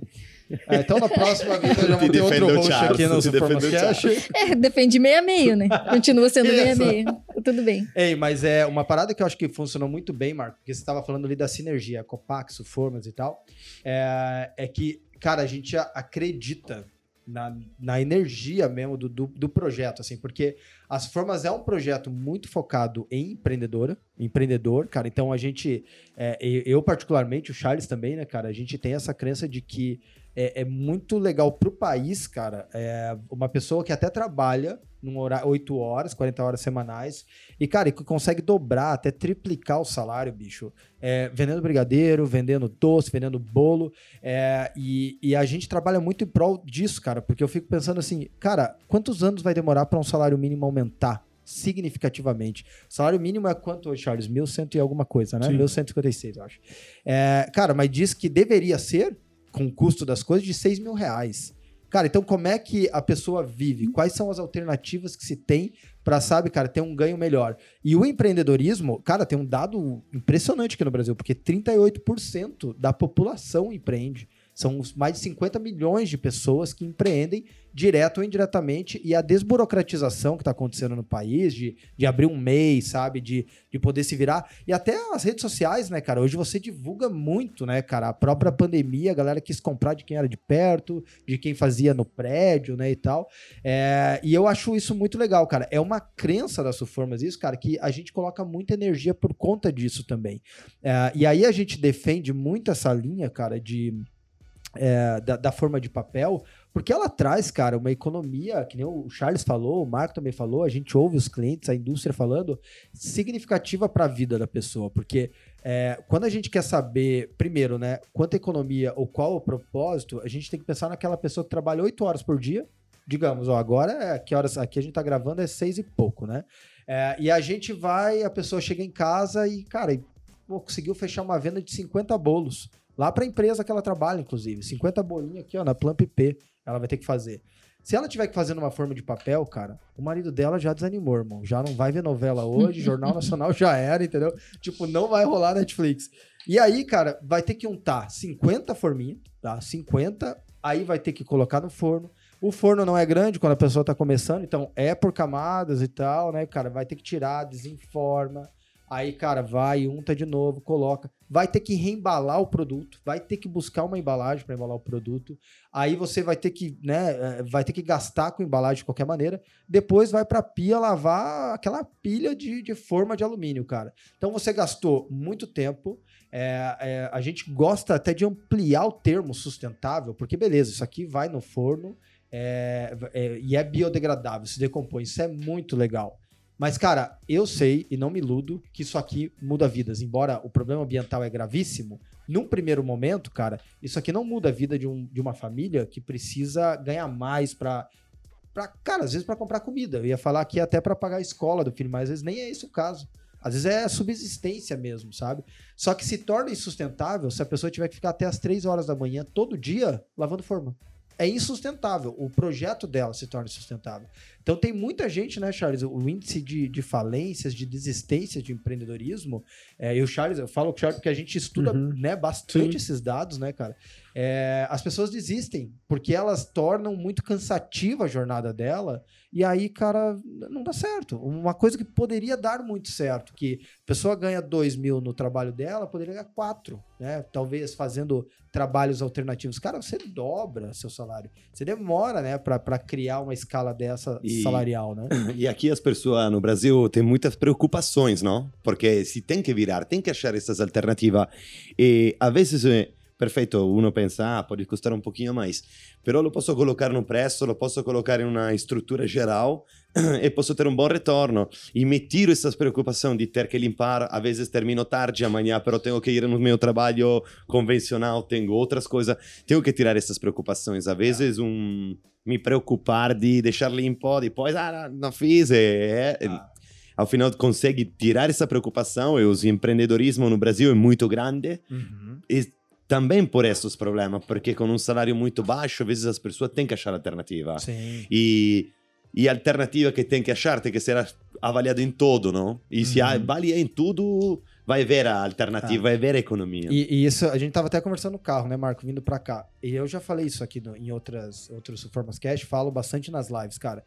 É, então na próxima vez eu já vou ter outro host Charles, aqui no Supermascast. É, defende meio a meio, né? Continua sendo meio a meio. Tudo bem. Ei, mas é uma parada que eu acho que funcionou muito bem, Marco, porque você estava falando ali da sinergia, Copax, Formas e tal, é, é que, cara, a gente acredita na, na energia mesmo do, do, do, projeto, assim, porque as Formas é um projeto muito focado em empreendedora, empreendedor, cara. Então a gente, é, eu particularmente, o Charles também, né, cara, a gente tem essa crença de que é, é muito legal pro país, cara, é, uma pessoa que até trabalha num horário 8 horas, 40 horas semanais, e, cara, consegue dobrar, até triplicar o salário, bicho, é, vendendo brigadeiro, vendendo doce, vendendo bolo, é, e, e, a gente trabalha muito em prol disso, cara, porque eu fico pensando assim, cara, quantos anos vai demorar para um salário mínimo aumentar? significativamente. O salário mínimo é quanto hoje, Charles? 1.100 e alguma coisa, né? Sim. 1.156, eu acho. É, cara, mas diz que deveria ser, com o custo das coisas, de 6 mil reais. Cara, então como é que a pessoa vive? Quais são as alternativas que se tem para, sabe, cara, ter um ganho melhor? E o empreendedorismo, cara, tem um dado impressionante aqui no Brasil, porque 38% da população empreende. São mais de 50 milhões de pessoas que empreendem direto ou indiretamente, e a desburocratização que está acontecendo no país, de, de abrir um MEI, sabe, de, de poder se virar, e até as redes sociais, né, cara, hoje você divulga muito, né, cara, a própria pandemia, a galera quis comprar de quem era de perto, de quem fazia no prédio, né, e tal, é, e eu acho isso muito legal, cara, é uma crença das Suformas isso, cara, que a gente coloca muita energia por conta disso também, é, e aí a gente defende muito essa linha, cara, de é, da, da, forma de papel, porque ela traz, cara, uma economia, que nem o Charles falou, o Marco também falou, a gente ouve os clientes, a indústria falando, significativa para a vida da pessoa, porque é, quando a gente quer saber, primeiro, né, quanta economia ou qual o propósito, a gente tem que pensar naquela pessoa que trabalha oito horas por dia, digamos, ó, agora, é, que horas aqui a gente tá gravando é seis e pouco, né? É, e a gente vai, a pessoa chega em casa e, cara, e, pô, conseguiu fechar uma venda de 50 bolos. Lá para a empresa que ela trabalha, inclusive. 50 bolinhas aqui, ó, na Plump P, ela vai ter que fazer. Se ela tiver que fazer numa forma de papel, cara, o marido dela já desanimou, irmão. Já não vai ver novela hoje, Jornal Nacional já era, entendeu? Tipo, não vai rolar Netflix. E aí, cara, vai ter que untar 50 forminhas, tá? 50, aí vai ter que colocar no forno. O forno não é grande quando a pessoa tá começando, então é por camadas e tal, né, cara? Vai ter que tirar, desinforma. Aí, cara, vai, unta de novo, coloca. Vai ter que reembalar o produto, vai ter que buscar uma embalagem para embalar o produto. Aí você vai ter que, né, eh, vai ter que gastar com embalagem de qualquer maneira. Depois vai para a pia lavar aquela pilha de, de forma de alumínio, cara. Então você gastou muito tempo. É, é, a gente gosta até de ampliar o termo sustentável, porque beleza, isso aqui vai no forno é, é e é biodegradável, se decompõe. Isso é muito legal. Mas, cara, eu sei e não me iludo que isso aqui muda vidas. Embora o problema ambiental é gravíssimo, num primeiro momento, cara, isso aqui não muda a vida de, um, de uma família que precisa ganhar mais para Pra, cara, às vezes para comprar comida. Eu ia falar aqui até para pagar a escola do filho, mas às vezes nem é esse o caso. Às vezes é subsistência mesmo, sabe? Só que se torna insustentável se a pessoa tiver que ficar até as 3 horas da manhã todo dia lavando forma é insustentável. O projeto dela se torna insustentável. Então tem muita gente, né, Charles? O índice de, de falências, de desistência de empreendedorismo. É, eu, Charles, eu falo com o Charles porque a gente estuda uhum. né, bastante Sim. esses dados, né, cara? É, as pessoas desistem porque elas tornam muito cansativa a jornada dela e aí, cara, não dá certo. Uma coisa que poderia dar muito certo, que a pessoa ganha 2 mil no trabalho dela, poderia ganhar 4, né? Talvez fazendo trabalhos alternativos. Cara, você dobra seu salário. Você demora, né, para criar uma escala dessa e, salarial, né? E aqui as pessoas no Brasil têm muitas preocupações, não? Porque se tem que virar, tem que achar essas alternativas. E às vezes perfetto, uno pensa, ah, pode custar um pouquinho mais, però lo posso colocar no prezzo, lo posso colocar in una struttura geral e posso ter um bom retorno. E me tiro essas preocupações de ter que limpar, às vezes termino tarde amanhã, però tenho que ir no meu trabalho convencional, tenho outras coisas, tenho que tirar essas preocupações. Às vezes um me preocupar de deixar limpo, depois, ah, não fiz, é, é, ah ao final consegue tirar essa preocupação e o empreendedorismo no Brasil é muito grande uhum. e também por esses problemas, porque com um salário muito baixo, às vezes as pessoas têm que achar alternativa. Sim. E, e a alternativa que tem que achar tem que ser avaliada em todo, não? E uhum. se avalia em tudo, vai ver a alternativa, ah. vai ver a economia. E, e, isso, a gente tava até conversando no carro, né, Marco, vindo para cá. E eu já falei isso aqui no, em outras, outros Formas Cash, falo bastante nas lives, cara.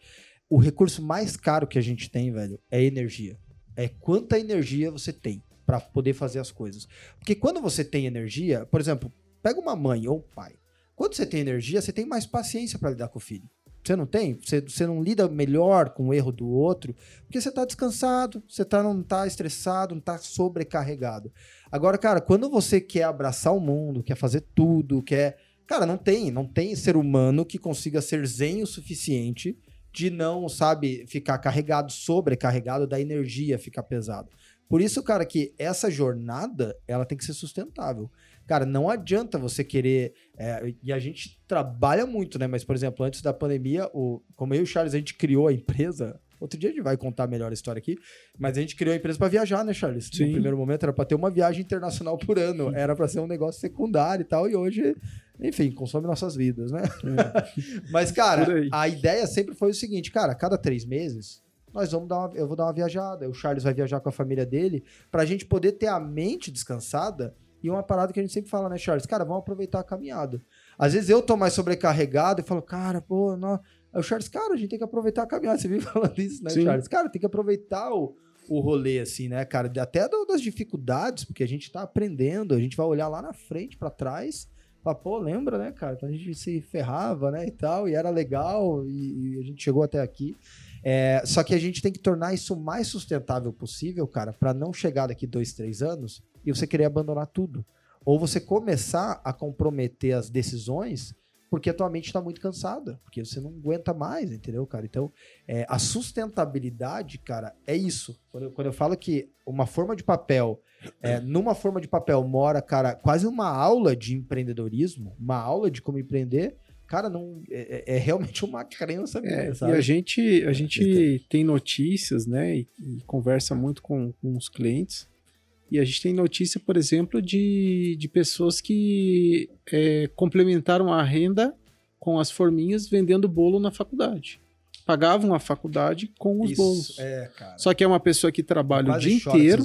O recurso mais caro que a gente tem, velho, é energia. É quanta energia você tem para poder fazer as coisas. Porque quando você tem energia, por exemplo, pega uma mãe ou pai. Quando você tem energia, você tem mais paciência para lidar com o filho. Você não tem? Você, você não lida melhor com o erro do outro, porque você está descansado, você tá, não está estressado, não está sobrecarregado. Agora, cara, quando você quer abraçar o mundo, quer fazer tudo, quer. Cara, não tem, não tem ser humano que consiga ser zen o suficiente de não, sabe, ficar carregado, sobrecarregado, da energia ficar pesado. Por isso, cara, que essa jornada, ela tem que ser sustentável. Cara, não adianta você querer. É, e a gente trabalha muito, né? Mas, por exemplo, antes da pandemia, o, como eu e o Charles, a gente criou a empresa. Outro dia a gente vai contar melhor a história aqui. Mas a gente criou a empresa para viajar, né, Charles? Sim. No primeiro momento era para ter uma viagem internacional por ano. Era para ser um negócio secundário e tal. E hoje, enfim, consome nossas vidas, né? É. mas, cara, a ideia sempre foi o seguinte, cara, a cada três meses nós vamos dar uma, eu vou dar uma viajada, o Charles vai viajar com a família dele, pra gente poder ter a mente descansada. E uma parada que a gente sempre fala, né, Charles? Cara, vamos aproveitar a caminhada. Às vezes eu tô mais sobrecarregado e falo, cara, pô, não. Aí o Charles, cara, a gente tem que aproveitar a caminhada. Você vive falando isso, né, Sim. Charles? Cara, tem que aproveitar o, o rolê, assim, né, cara? Até das dificuldades, porque a gente tá aprendendo, a gente vai olhar lá na frente, para trás. Falar, pô, lembra, né, cara? Quando a gente se ferrava, né, e tal, e era legal, e, e a gente chegou até aqui. É, só que a gente tem que tornar isso o mais sustentável possível, cara, para não chegar daqui dois, três anos e você querer abandonar tudo. Ou você começar a comprometer as decisões porque a tua mente está muito cansada, porque você não aguenta mais, entendeu, cara? Então, é, a sustentabilidade, cara, é isso. Quando eu, quando eu falo que uma forma de papel, é, numa forma de papel mora, cara, quase uma aula de empreendedorismo, uma aula de como empreender, cara, não é, é, é realmente uma crença minha, é, sabe? E a gente, a gente tem notícias, né, e, e conversa muito com, com os clientes, e a gente tem notícia, por exemplo, de, de pessoas que é, complementaram a renda com as forminhas vendendo bolo na faculdade. Pagavam a faculdade com os Isso, bolos. É, Só que é uma pessoa que trabalha o dia inteiro.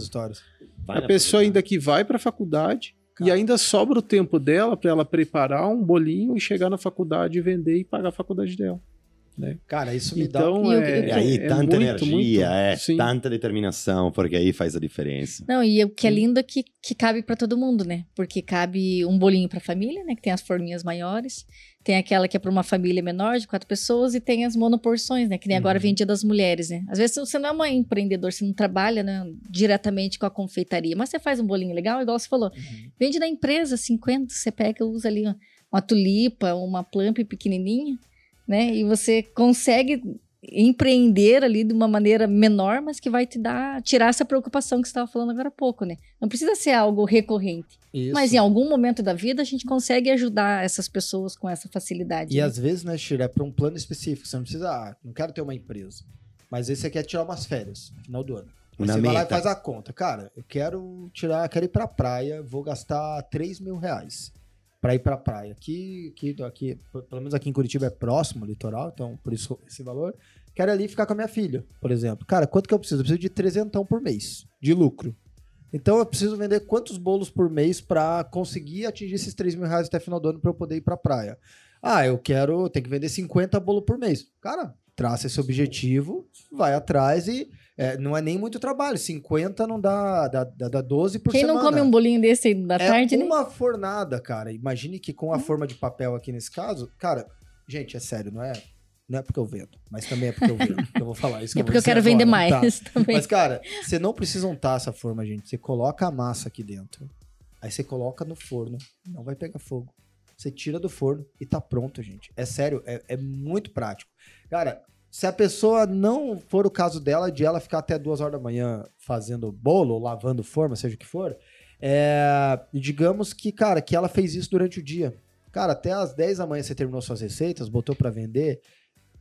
A pessoa ainda que vai para a faculdade, Cara. E ainda sobra o tempo dela para ela preparar um bolinho e chegar na faculdade e vender e pagar a faculdade dela. Né? Cara, isso me então, dá... É, e aí, é tanta muito, energia, muito, é, sim. tanta determinação, porque aí faz a diferença. Não, e o que é lindo é que, que cabe para todo mundo, né? Porque cabe um bolinho para família, né? Que tem as forminhas maiores. Tem aquela que é para uma família menor, de quatro pessoas. E tem as monoporções, né? Que nem agora Uhum. vem Dia das Mulheres, né? Às vezes você não é uma empreendedor, você não trabalha né, diretamente com a confeitaria. Mas você faz um bolinho legal, igual você falou. Uhum. Vende na empresa, 50, você pega, usa ali uma, uma tulipa, uma planta pequenininha, né? E você consegue empreender ali de uma maneira menor, mas que vai te dar, tirar essa preocupação que você estava falando agora há pouco, né? Não precisa ser algo recorrente, Isso. mas em algum momento da vida a gente consegue ajudar essas pessoas com essa facilidade. E né? às vezes, né, Shira, é para um plano específico. Você não precisa, ah, não quero ter uma empresa. Mas aí você quer tirar umas férias no final do ano. Aí Uma você vai lá e meta. faz a conta. Cara, eu quero tirar, quero ir pra praia, vou gastar 3 mil reais pra ir pra praia. Aqui, aqui, aqui, pelo menos aqui em Curitiba é próximo, litoral, então por isso esse valor. Quero ali ficar com a minha filha, por exemplo. Cara, quanto que eu preciso? Eu preciso de trezentão por mês de lucro. Então eu preciso vender quantos bolos por mês pra conseguir atingir esses 3 mil reais até final do ano pra eu poder ir pra praia. Ah, eu quero, tem que vender 50 bolos por mês. Cara, traça esse objetivo, vai atrás e é, não é nem muito trabalho. 50 não dá, dá, dá, dá 12 por Quem semana. não come um bolinho desse aí da é tarde, né? uma fornada, cara. Imagine que com a forma de papel aqui nesse caso, cara, gente, é sério, não é, não é porque eu vendo, mas também é porque eu vendo. que eu vou falar isso. que É eu porque vou eu quero dizer vender agora, tá? mais também. Mas, cara, você não precisa untar essa forma, gente. Você coloca a massa aqui dentro. Aí você coloca no forno. Não vai pegar fogo. Você tira do forno e tá pronto, gente. É sério, é, é muito prático. Cara, se a pessoa não for o caso dela, de ela ficar até duas horas da manhã fazendo bolo, lavando forma, seja o que for, é, digamos que, cara, que ela fez isso durante o dia. Cara, até às 10 da manhã você terminou suas receitas, botou pra vender,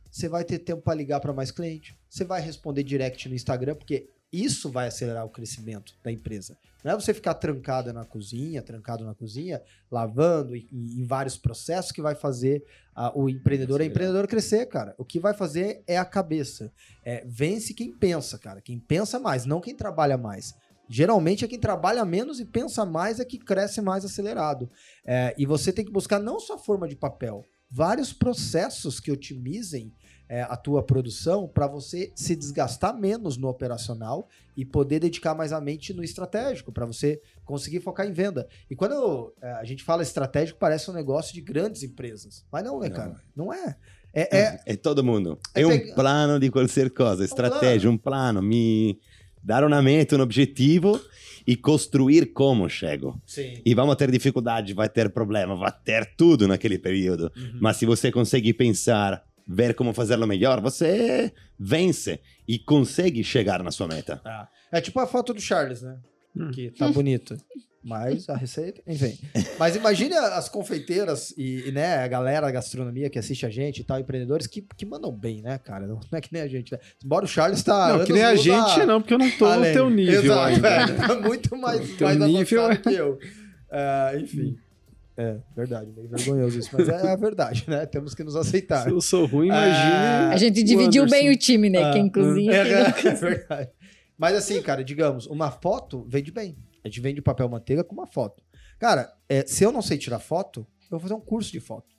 você vai ter tempo para ligar para mais cliente. Você vai responder direct no Instagram, porque isso vai acelerar o crescimento da empresa. Não é você ficar trancada na cozinha, trancado na cozinha, lavando em vários processos que vai fazer ah, o empreendedor, a empreendedora crescer, cara. O que vai fazer é a cabeça. É, vence quem pensa, cara. Quem pensa mais, não quem trabalha mais. Geralmente é quem trabalha menos e pensa mais é que cresce mais acelerado. É, e você tem que buscar não só forma de papel, vários processos que otimizem é, a tua produção para você se desgastar menos no operacional e poder dedicar mais a mente no estratégico, para você conseguir focar em venda. E quando eu, é, a gente fala estratégico, parece um negócio de grandes empresas. Mas não, né, Não. cara? Não é. É, é, É todo mundo. É É, um pega- plano di qualsiasi cosa, estratégia, um plano. Mi dare una meta, um objetivo e construir como chego. sim. E vamos ter dificuldade, vai ter problema, vai ter tudo naquele período. Uhum. Mas se você consegue pensar, ver como fazerlo melhor, você vence e consegue chegar na sua meta. Ah, É tipo a foto do Charles, né? Hum. Que tá bonita. Mas a receita, enfim. Mas imagine as confeiteiras e, e, né, a galera da gastronomia que assiste a gente e tal, empreendedores que, que mandam bem, né, cara? Não é que nem a gente, né? Embora o Charles tá. Não, que nem a gente, não, porque eu não tô além. no teu nível Exato, ainda. é, né? tá muito mais, O teu mais nível avançado é- que eu. É, enfim. É, verdade, meio vergonhoso isso, mas é a verdade, né? Temos que nos aceitar. Se eu sou ruim, Ah, imagine. A gente dividiu bem o time, né? Ah, Quem cozinha. É, é verdade. Mas assim, cara, digamos, uma foto vende bem. A gente vende papel manteiga com uma foto. Cara, é, se eu não sei tirar foto, eu vou fazer um curso de foto.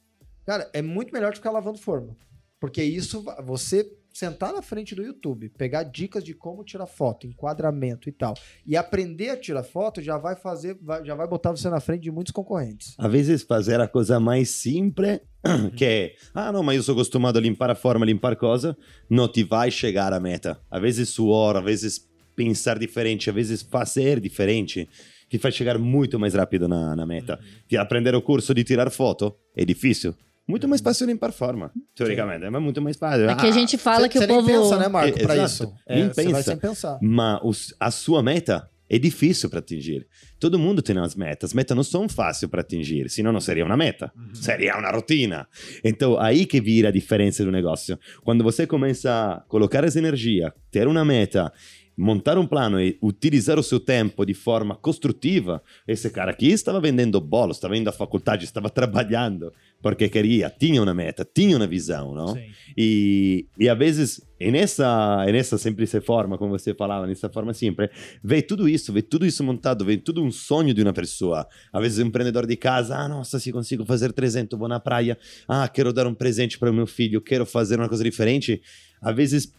Cara, é muito melhor do que ficar lavando forma. Porque isso, você sentar na frente do YouTube, pegar dicas de como tirar foto, enquadramento e tal, e aprender a tirar foto, já vai fazer, vai- já vai botar você na frente de muitos concorrentes. Às vezes fazer a coisa mais simples, que é, ah não, mas eu sou acostumado a limpar a forma, limpar cosa, não te vai chegar à meta. Às vezes suor, às vezes pensar diferente, às vezes fazer diferente, te faz chegar muito mais rápido na, na meta. Te aprender o curso de tirar foto é difícil. Muito mais fácil limpar forma, teoricamente, mas muito mais fácil. Aqui a Ah, gente fala Você- que você o nem povo. pensa, né, Marco, É, pra exato. isso. Nem você vai pensa. sem pensar. mas os- a sua meta é difícil para atingir. Todo mundo tem as metas. Metas não são fáceis para atingir, senão não seria uma meta, seria uma rotina. Então, aí que vira a diferença do negócio. Quando você começa a colocar essa energia, ter uma meta, montar um plano e utilizar o seu tempo de forma construtiva, esse cara aqui estava vendendo bolos, estava indo à faculdade, estava trabalhando. Porque queria, tinha uma meta, tinha uma visão, não? E, e às vezes, nessa, nessa semplice forma, como você falava, nessa forma simples, vê tudo isso, vê tudo isso montado, vê tudo um sonho de uma pessoa. Às vezes, um empreendedor de casa, ah, nossa, se consigo fazer 300, vou na praia, ah, quero dar um presente para o meu filho, quero fazer uma coisa diferente. Às vezes,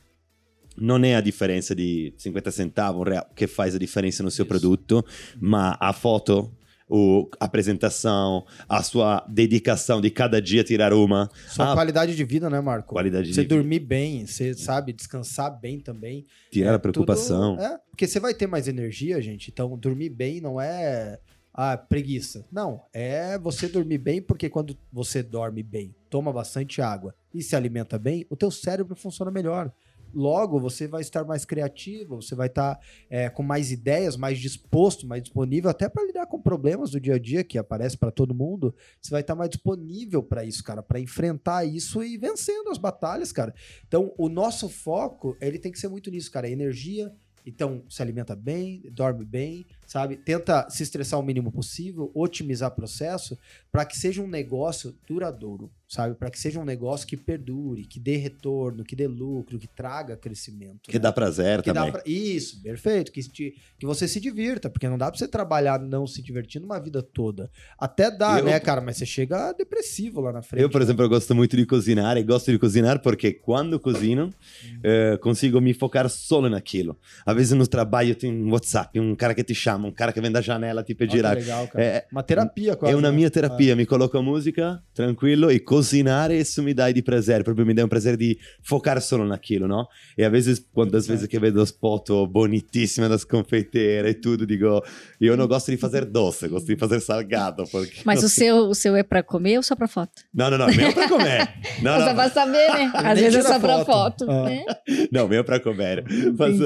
não é a diferença de 50 centavos, um real, que faz a diferença no seu Isso. produto, mas a foto, o, a apresentação, a sua dedicação de cada dia tirar uma. Sua a qualidade de vida, né, Marco? Qualidade você de dormir bem, você sabe, descansar bem também. Tirar é, a preocupação. Tudo, é, porque você vai ter mais energia, gente. Então, dormir bem não é ah, preguiça. Não, é você dormir bem, porque quando você dorme bem, toma bastante água e se alimenta bem, o teu cérebro funciona melhor. Logo, você vai estar mais criativo, você vai estar é, com mais ideias, mais disposto, mais disponível, até para lidar com problemas do dia a dia que aparece para todo mundo. Você vai estar mais disponível para isso, cara, para enfrentar isso e vencendo as batalhas, cara. Então, o nosso foco, ele tem que ser muito nisso, cara. Energia, então, se alimenta bem, dorme bem, sabe? Tenta se estressar o mínimo possível, otimizar o processo para que seja um negócio duradouro, sabe? Para que seja um negócio que perdure, que dê retorno, que dê lucro, que traga crescimento. Que né? dá prazer que também. Dá pra... Isso, perfeito. Que, te... que você se divirta, porque não dá para você trabalhar não se divertindo uma vida toda. Até dá, eu... né, cara? Mas você chega depressivo lá na frente. Eu, por né? exemplo, eu gosto muito de cozinhar e gosto de cozinhar porque quando cozinho, hum. eh, consigo me focar solo naquilo. Às vezes no trabalho tem um WhatsApp, um cara que te chama chama, um cara que vem da janela te pedirá. Oh, legal, cara. É, uma terapia quase. É uma né? minha terapia, ah. me coloco a música, tranquilo, e cozinhar isso me dá de prazer, proprio me dá um prazer de focar solo naquilo, no? E às vezes, quantas vezes que vedo as foto bonitíssimas das confeiteiras e tudo, digo, eu não gosto de fazer doce, gosto de fazer salgado. Porque Mas o seu, o seu é para comer ou só para foto? Não, não, não, meu é para comer. Não, Você vai saber, né? Às vezes é só para foto. Ah. Né? Não, meu é para comer. Mas,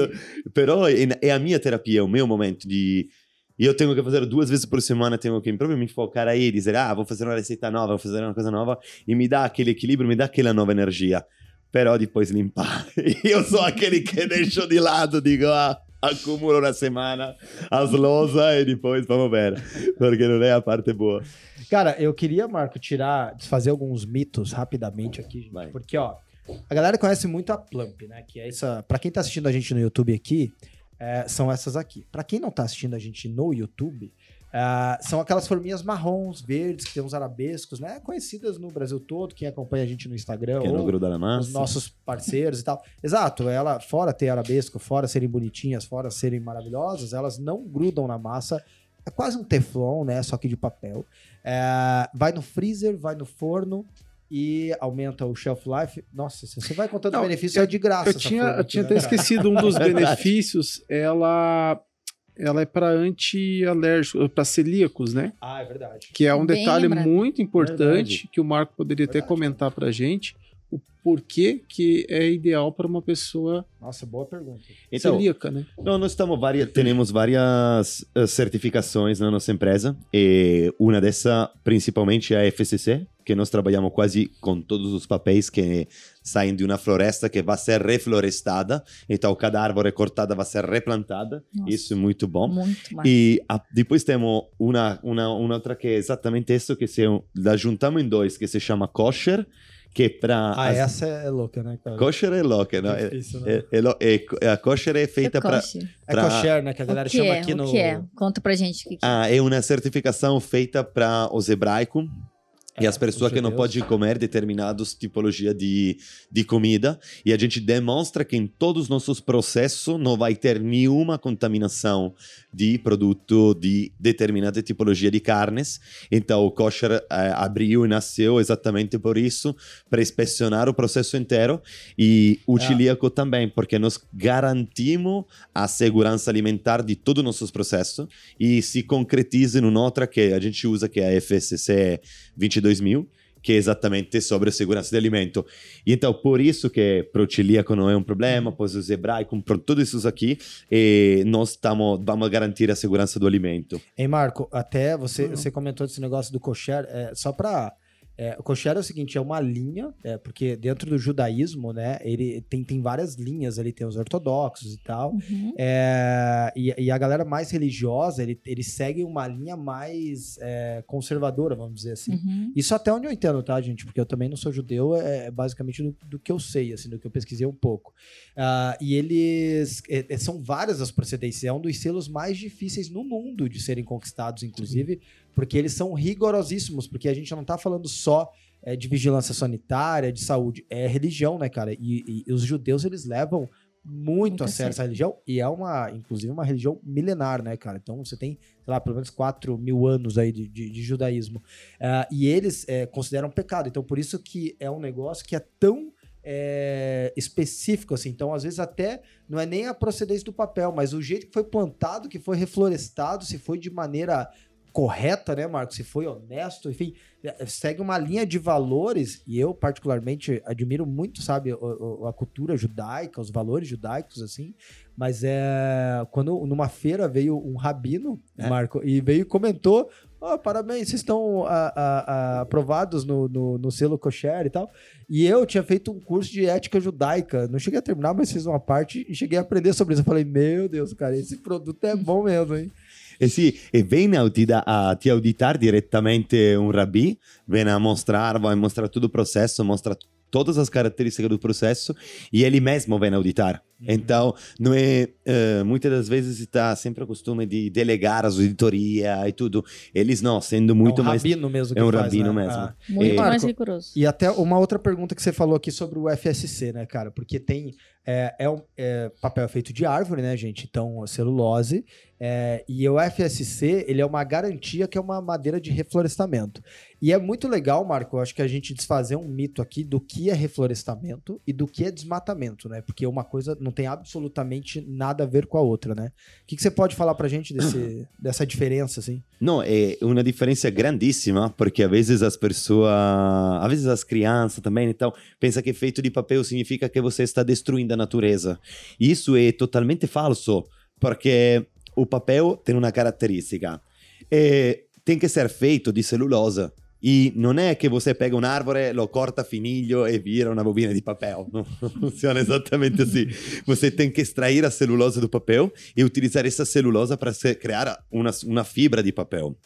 però é a minha terapia, o meu momento de e eu tenho que fazer duas vezes por semana, tenho que me focar aí, dizer, ah, vou fazer uma receita nova, vou fazer uma coisa nova, e me dá aquele equilíbrio, me dá aquela nova energia. Però depois limpar. eu sou aquele que deixo de lado, digo, ah, accumulo na semana as lousas e depois vamos ver, porque não é a parte boa. Cara, eu queria, Marco, tirar, desfazer alguns mitos rapidamente aqui, porque, ó, a galera conhece muito a Plump, né? Que é essa. Pra quem tá assistindo a gente no YouTube aqui, é, são essas aqui. Para quem não está assistindo a gente no YouTube, é, são aquelas forminhas marrons, verdes, que tem uns arabescos, né? Conhecidas no Brasil todo, quem acompanha a gente no Instagram, que ou os nossos parceiros e tal. Exato, ela, fora ter arabesco, fora serem bonitinhas, fora serem maravilhosas, elas não grudam na massa. É quase um teflon, né? Só que de papel. É, vai no freezer, vai no forno e aumenta o shelf life. Nossa, se você vai contando Não, benefício, eu, é de graça. Eu tinha, eu tinha até esquecido um dos benefícios. Ela, ela é para anti-alérgico, para celíacos, né? Ah, é verdade. Que é um Bem detalhe lembrado. muito importante verdade. que o Marco poderia verdade. até comentar para gente o porquê que é ideal para uma pessoa. Nossa, boa pergunta. Então, celíaca, né? Não, nós estamos várias, temos várias uh, certificações na nossa empresa e uma dessas, principalmente, é a FCC, que nós trabalhamos quase com todos os papéis que saem de uma floresta que vai ser reflorestada. Então, cada árvore cortada vai ser replantada. Nossa, isso é muito bom. Muito e a, depois temos uma, uma, uma outra que é exatamente isso, que se la juntamos em dois, que se chama kosher, que para ah as... essa é louca né cara? kosher é louca não é, difícil, né? É, é, é, a kosher é feita é para é kosher né que a galera que chama é? aqui o no que é conta pra gente o que, que ah é uma certificação feita para os hebraicos e as pessoas que não podem comer determinadas tipologia de, de comida. E a gente demonstra que em todos os nossos processos não vai ter nenhuma contaminação de produto de determinada tipologia de carnes. Então o kosher eh, abriu e nasceu exatamente por isso, para inspecionar o processo inteiro. E o é. celíaco também, porque nós garantimos a segurança alimentar de todos os nossos processos e se concretiza em outra que a gente usa, que é a FSC 22 2000, que é exatamente sobre a segurança do alimento. E então, por isso que para o celíaco não é um problema, pois os hebraicos, para tudo isso aqui, e nós estamos, vamos garantir a segurança do alimento. Ei, Marco, até você, uhum. você comentou desse negócio do kosher, é, só para É, o kosher é o seguinte, é uma linha, é, porque dentro do judaísmo, né, ele tem, tem várias linhas, ali tem os ortodoxos e tal, uhum. é, e, e, a galera mais religiosa, ele, ele segue uma linha mais é, conservadora, vamos dizer assim. Uhum. Isso até onde eu entendo, tá, gente? Porque eu também não sou judeu, é, é basicamente do, do, que eu sei, assim, do que eu pesquisei um pouco. Uh, e eles, é, são várias as procedências, é um dos selos mais difíceis no mundo de serem conquistados, inclusive, porque eles são rigorosíssimos, porque a gente não tá falando só é, de vigilância sanitária, de saúde, é religião, né, cara? E, e, e os judeus, eles levam muito, muito a sério essa religião, e é uma, inclusive, uma religião milenar, né, cara? Então você tem, sei lá, pelo menos 4 mil anos aí de, de, de judaísmo. Uh, e eles é, consideram pecado. Então, por isso que é um negócio que é tão é, específico, assim. Então, às vezes, até não é nem a procedência do papel, mas o jeito que foi plantado, que foi reflorestado, se foi de maneira correta, né, Marcos? Se foi honesto, enfim, é, segue uma linha de valores e eu particularmente admiro muito, sabe, a, a cultura judaica, os valores judaicos, assim. Mas é quando numa feira veio um rabino, é. Marco, e veio e comentou Oh, parabéns, vocês estão a, a, a, aprovados no, no, no, selo kosher e tal. E eu tinha feito um curso de ética judaica. Não cheguei a terminar, mas fiz uma parte e cheguei a aprender sobre isso. Eu falei, meu Deus, cara, esse produto é bom mesmo, hein? Eh sì, e viene a ti, da, a ti auditar diretamente um rabbi, viene a mostrar, vai mostrar todo o processo, mostra todas as características do processo e ele mesmo vem auditar. Uhum. Então, não é, uh, muitas das vezes está sempre o costume de delegar as auditorias e tudo. Eles não, sendo muito é um mais. Rabino mesmo é um faz, rabino né? mesmo. Ah, muito e, mais rigoroso. E até uma outra pergunta que você falou aqui sobre o FSC, né, cara? Porque tem. É, é, um, é papel feito de árvore, né, gente? Então, celulose. É, e o FSC, ele é uma garantia que é uma madeira de reflorestamento. E é muito legal, Marco, acho que a gente desfazer um mito aqui do que é reflorestamento e do que é desmatamento, né? Porque uma coisa não tem absolutamente nada a ver com a outra, né? O que, que você pode falar pra gente desse, dessa diferença, assim? Não, é uma diferença grandíssima, porque às vezes as pessoas, às vezes as crianças também, então, pensam que feito de papel significa que você está destruindo a natureza. E isso é totalmente falso, porque o papel tem uma característica. É, tem que ser feito de celulose. E non è che você pega un árvore, lo corta fininho e vira uma bobina de papel. Não, funciona exatamente assim. Você tem que extrair a celulose do papel e utilizar essa celulose para criar uma, fibra de papel.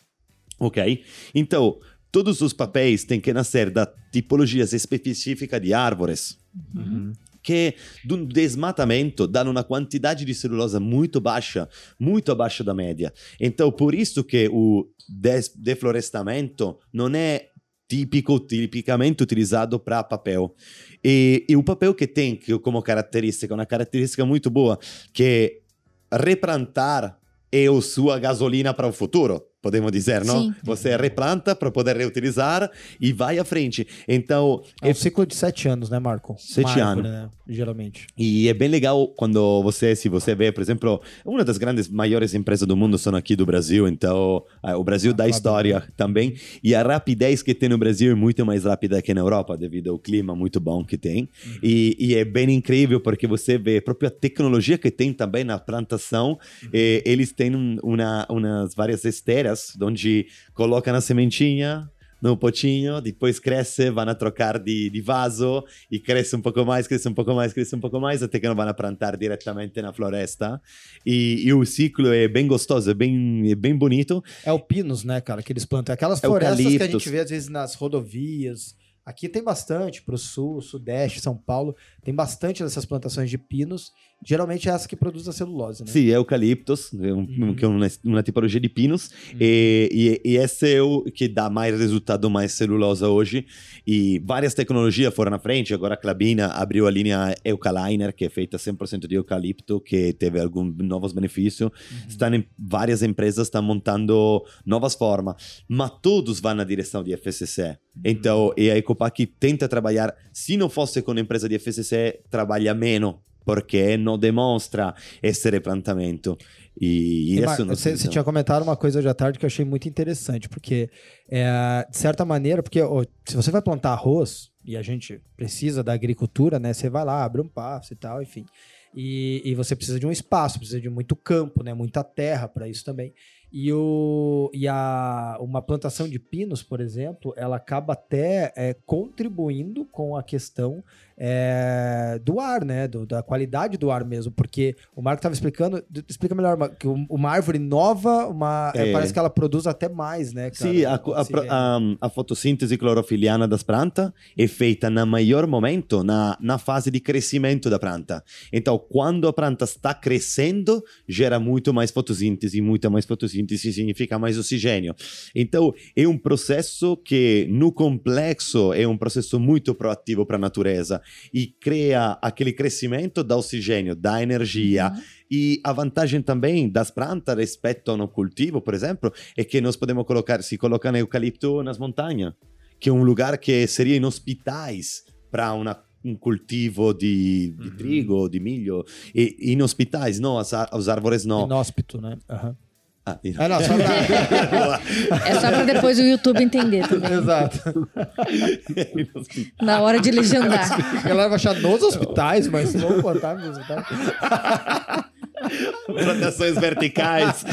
Ok? Então, todos os papéis têm que nascer da tipologias específica de árvores. Uhum che un desmatamento danno una quantità di cellulosa muito baixa, muito abaixo da média. Então, por isso que o deflorestamento não é típico, tipicamente utilizado para papel. E, e, o papel que tem como característica, uma característica muito boa, que replantar é a sua gasolina para o futuro podemos dizer, não? Sim. Você replanta para poder reutilizar e vai à frente. Então. É um ciclo de sete anos, né, Marco? Sete anos. Né? Geralmente. E é bem legal quando você, se você vê, por exemplo, uma das grandes, maiores empresas do mundo são aqui do Brasil, então ah, o Brasil ah, dá história também. E a rapidez que tem no Brasil é muito mais rápida que na Europa, devido ao clima muito bom que tem. Uhum. E, e, é bem incrível porque você vê a própria tecnologia que tem também na plantação. Uhum. eles têm uma, umas várias esteiras onde coloca na sementinha no potinho, depois cresce, vão a trocar de, de, vaso e cresce um pouco mais, cresce um pouco mais, cresce um pouco mais, até que não vão a plantar diretamente na floresta. E, e, o ciclo é bem gostoso, é bem, é bem bonito. É o pinus, né, cara, que eles plantam. Aquelas florestas Eucaliptos. que a gente vê às vezes nas rodovias. Aqui tem bastante, para o sul, sudeste, São Paulo, tem bastante dessas plantações de pinos Geralmente é essa que produz a celulose, né? Sim, é eucaliptos, é uhum. que é uma, uma, tipologia de pinos, uhum. e, e, e, esse é o que dá mais resultado, mais celulosa hoje. E várias tecnologias foram na frente, agora a Clabina abriu a linha Eucaliner, que é feita 100% de eucalipto, que teve alguns novos benefícios. Uhum. Estão em, várias empresas estão montando novas formas, mas todos vão na direção de FSC. Uhum. Então, e a Ecopac tenta trabalhar, se não fosse com a empresa de FSC, trabalha menos porque não demonstra esse replantamento. E, e isso não você, você tinha comentado uma coisa hoje à tarde que eu achei muito interessante, porque, é, de certa maneira, porque ó, se você vai plantar arroz, e a gente precisa da agricultura, né? Você vai lá, abre um passo e tal, enfim. E, e você precisa de um espaço, precisa de muito campo, né? Muita terra para isso também. E, o, e a, uma plantação de pinos, por exemplo, ela acaba até é, contribuindo com a questão é, do ar, né? Do, da qualidade do ar mesmo. Porque o Marco estava explicando, explica melhor, que uma árvore nova, uma, é. parece que ela produz até mais, né? Cara, Sim, a, a, a, a, fotossíntese clorofiliana das plantas é feita no maior momento, na, na fase de crescimento da planta. Então, quando a planta está crescendo, gera muito mais fotossíntese, muita mais fotossíntese significa mais oxigênio. Então, é um processo que, no complexo, é um processo muito proativo para a natureza e cria aquele crescimento da oxigênio, da energia. Uhum. E a vantagem também das plantas rispetto a um cultivo, por exemplo, é que nós podemos colocar, se colocar eucalipto nas montanhas, que é um lugar que seria inhospitais para uma um cultivo de, de uhum. trigo, de milho, e inhospitais, não, as, as árvores não. Inóspito, né? Uhum. Ah, ah, não, só pra... é só para depois o YouTube entender também. Exato. Na hora de legendar. A galera vai achar nos hospitais, mas vamos botar nos hospitais. Plantações verticais.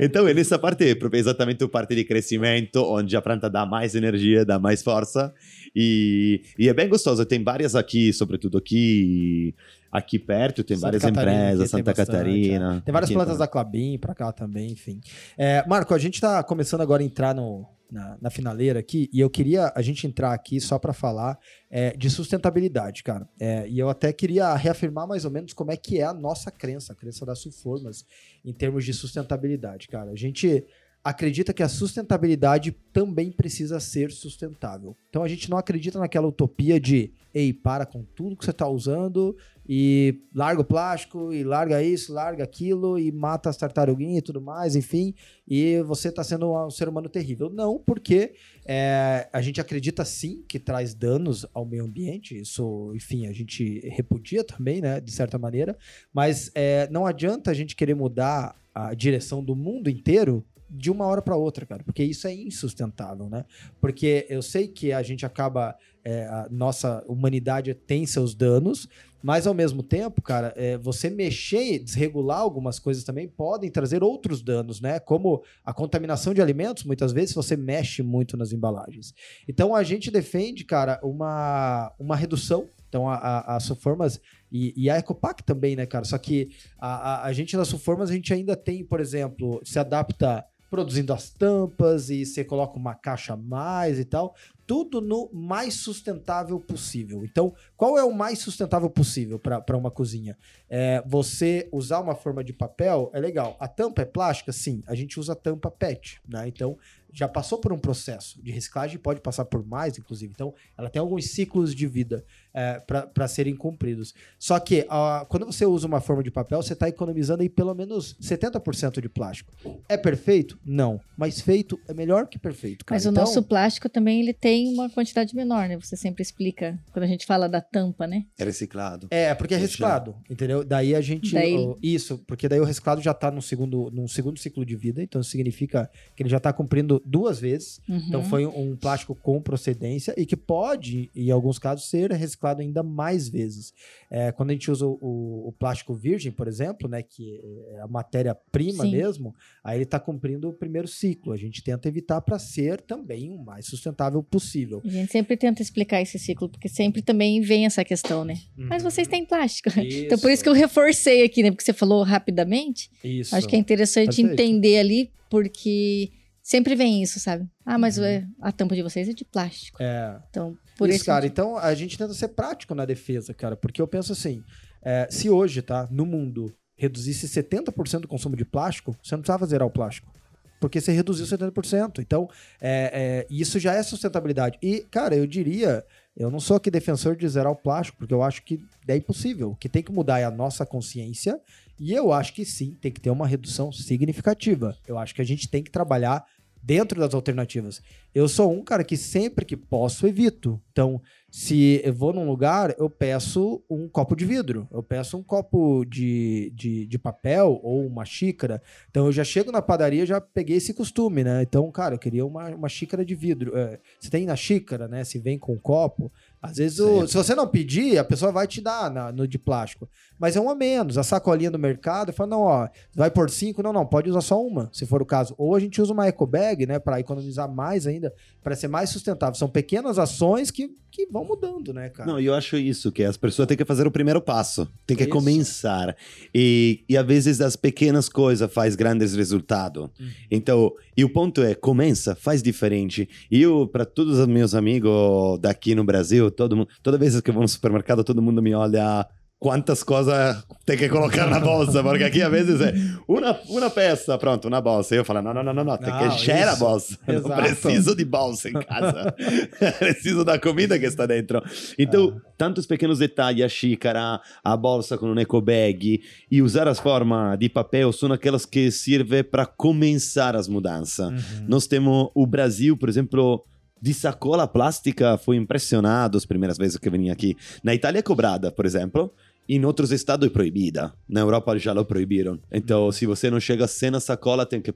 então, é nessa parte, exatamente a parte de crescimento, onde a planta dá mais energia, dá mais força. E, e é bem gostoso. Tem várias aqui, sobretudo aqui aqui perto, tem Santa várias Catarina, empresas, Santa tem Catarina. É. Tem várias plantas tá. da Clabin para cá também, enfim. É, Marco, a gente está começando agora a entrar no, na, na, finaleira aqui, e eu queria a gente entrar aqui só para falar é, de sustentabilidade, cara. É, e eu até queria reafirmar mais ou menos como é que é a nossa crença, a crença da Sulformas, em termos de sustentabilidade, cara. A gente acredita que a sustentabilidade também precisa ser sustentável. Então a gente não acredita naquela utopia de, ei, para com tudo que você está usando e larga o plástico e larga isso, larga aquilo e mata as tartaruguinhas e tudo mais, enfim, e você está sendo um ser humano terrível. Não, porque é, a gente acredita sim que traz danos ao meio ambiente, isso, enfim, a gente repudia também, né, de certa maneira, mas é, não adianta a gente querer mudar a direção do mundo inteiro de uma hora para outra, cara, porque isso é insustentável, né? Porque eu sei que a gente acaba, é, a nossa humanidade tem seus danos, mas ao mesmo tempo, cara, é, você mexer, desregular algumas coisas também podem trazer outros danos, né? Como a contaminação de alimentos, muitas vezes você mexe muito nas embalagens. Então a gente defende, cara, uma, uma redução. Então a, a, a Soformas e, e, a Ecopac também, né, cara? Só que a, a, a gente nas Soformas, a gente ainda tem, por exemplo, se adapta produzindo as tampas e você coloca uma caixa a mais e tal. Tudo no mais sustentável possível. Então, qual é o mais sustentável possível para uma cozinha? É, você usar uma forma de papel é legal. A tampa é plástica? Sim. A gente usa tampa PET. Né? Então, já passou por um processo de reciclagem, pode passar por mais, inclusive. Então, ela tem alguns ciclos de vida é, para serem cumpridos. Só que quando você usa uma forma de papel, você está economizando aí pelo menos 70% de plástico. É perfeito? Não. Mas feito é melhor que perfeito. Cara. Mas então, o nosso plástico também ele tem uma quantidade menor, né? Você sempre explica quando a gente fala da tampa, né? É reciclado. É, porque é reciclado, entendeu? Daí a gente. Daí... Isso, porque daí o reciclado já está no segundo, num segundo ciclo de vida, então significa que ele já está cumprindo duas vezes. Uhum. Então foi um plástico com procedência e que pode, em alguns casos, ser reciclado ainda mais vezes. É, quando a gente usa o, o, plástico virgem, por exemplo, né, que é a matéria-prima mesmo, aí ele está cumprindo o primeiro ciclo. A gente tenta evitar para ser também o mais sustentável possível. A gente sempre tenta explicar esse ciclo, porque sempre também vem essa questão, né? Uhum. Mas vocês têm plástico. Isso. Então por isso que eu reforcei aqui, né? Porque você falou rapidamente. Isso. Acho que é interessante Perfeito. entender ali, porque Sempre vem isso, sabe? Ah, mas uhum. a tampa de vocês é de plástico. É. Então, por isso, cara. Então, a gente tenta ser prático na defesa, cara. Porque eu penso assim, é, se hoje, tá, no mundo, reduzisse 70% do consumo de plástico, você não precisava zerar o plástico. Porque você reduziu 70%. Então, é, é, isso já é sustentabilidade. E, cara, eu diria, eu não sou aqui defensor de zerar o plástico, porque eu acho que é impossível. O que tem que mudar é a nossa consciência. E eu acho que sim, tem que ter uma redução significativa. Eu acho que a gente tem que trabalhar dentro das alternativas. Eu sou um cara que sempre que posso evito. Então, se eu vou num lugar, eu peço um copo de vidro, eu peço um copo de, de, de, papel ou uma xícara. Então eu já chego na padaria, já peguei esse costume, né? Então, cara, eu queria uma, uma xícara de vidro. É, você tem na xícara, né? Se vem com um copo, às vezes, o, se você não pedir, a pessoa vai te dar na, no de plástico. Mas é um a menos. A sacolinha do mercado fala: não, ó, vai por cinco, não, não, pode usar só uma, se for o caso. Ou a gente usa uma eco bag, né, para economizar mais ainda, para ser mais sustentável. São pequenas ações que, que vão mudando, né, cara? Não, eu acho isso, que as pessoas têm que fazer o primeiro passo, tem que isso. começar. E, e às vezes as pequenas coisas faz grandes resultados. Uhum. Então, e o ponto é, começa, faz diferente. E eu, para todos os meus amigos daqui no Brasil, todo mundo, toda vez que eu vou no supermercado, todo mundo me olha quantas coisas tem que colocar na bolsa, porque aqui às vezes é uma, uma peça, pronto, uma bolsa. E eu falo, não, não, não, não, não tem que encher a bolsa. Exato. Não preciso de bolsa em casa. preciso da comida que está dentro. Então, ah. tantos pequenos detalhes, a xícara, a bolsa com um eco bag e usar as formas de papel são aquelas que servem para começar as mudanças. Uhum. Nós temos o Brasil, por exemplo, de sacola plástica foi impressionado as primeiras vezes que vim aqui. Na Itália é cobrada, por exemplo, em outros estados é proibida. Na Europa já lo proibiram. Então, se você não chega sem a sacola, tem que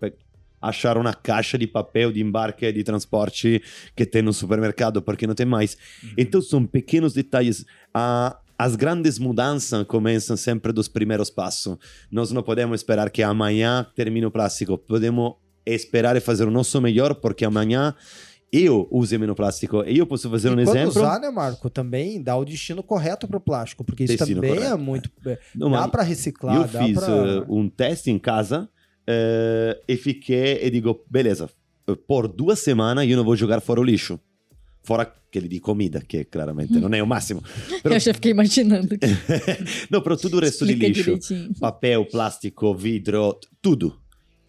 achar uma caixa de papel de embarque de transporte que tem no supermercado, porque não tem mais. Uhum. Então, são pequenos detalhes. Ah, as grandes mudanças começam sempre dos primeiros passos. Nós não podemos esperar que amanhã termine o plástico. Podemos esperar e fazer o nosso melhor, porque amanhã eu use menos plástico. E eu posso fazer e um quando exemplo. usar, né, Marco? Também dá o destino correto para o plástico, porque isso destino também é correto. é muito. Não, dá para reciclar. Eu fiz pra... uh, um teste em casa uh, e fiquei e digo, beleza, por duas semanas eu não vou jogar fora o lixo. Fora aquele de comida, que claramente não é o máximo. Pero... Eu já fiquei imaginando. não, para tudo o resto Explica de lixo. Direitinho. Papel, plástico, vidro, tudo.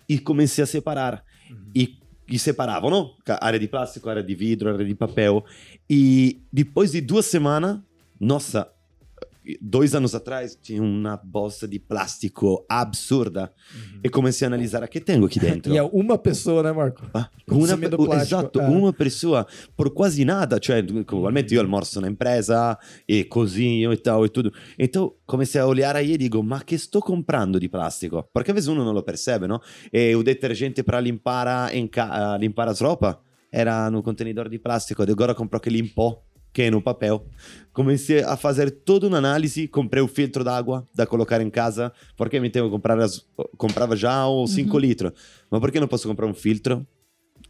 E comecei a separar. Uhum. E e separavam, não? Área de plástico, área de vidro, área de papel. E depois de duas semanas, nossa, dois anos atrás tinha uma bolsa de plástico absurda uhum. e comecei a analisar o que tenho aqui dentro. e é uma pessoa, né, Marco? Ah, uma, exato, é. uma pessoa por quase nada. Cioè, igualmente io almoço na empresa e cozinho e tal e tudo. Então comecei a olhar aí e digo, ma che sto comprando di plastico? Perché a vezes uno non lo percebe, no? E o detergente para limpar, in ca- limpar as roupas era no contenedor de plástico, agora compro aquele em pó que no papel. Comecei a fazer toda uma análise, comprei o filtro d'água da colocar em casa, porque me tenho que comprar as, comprava já os 5 uhum. litros. Mas por que não posso comprar um filtro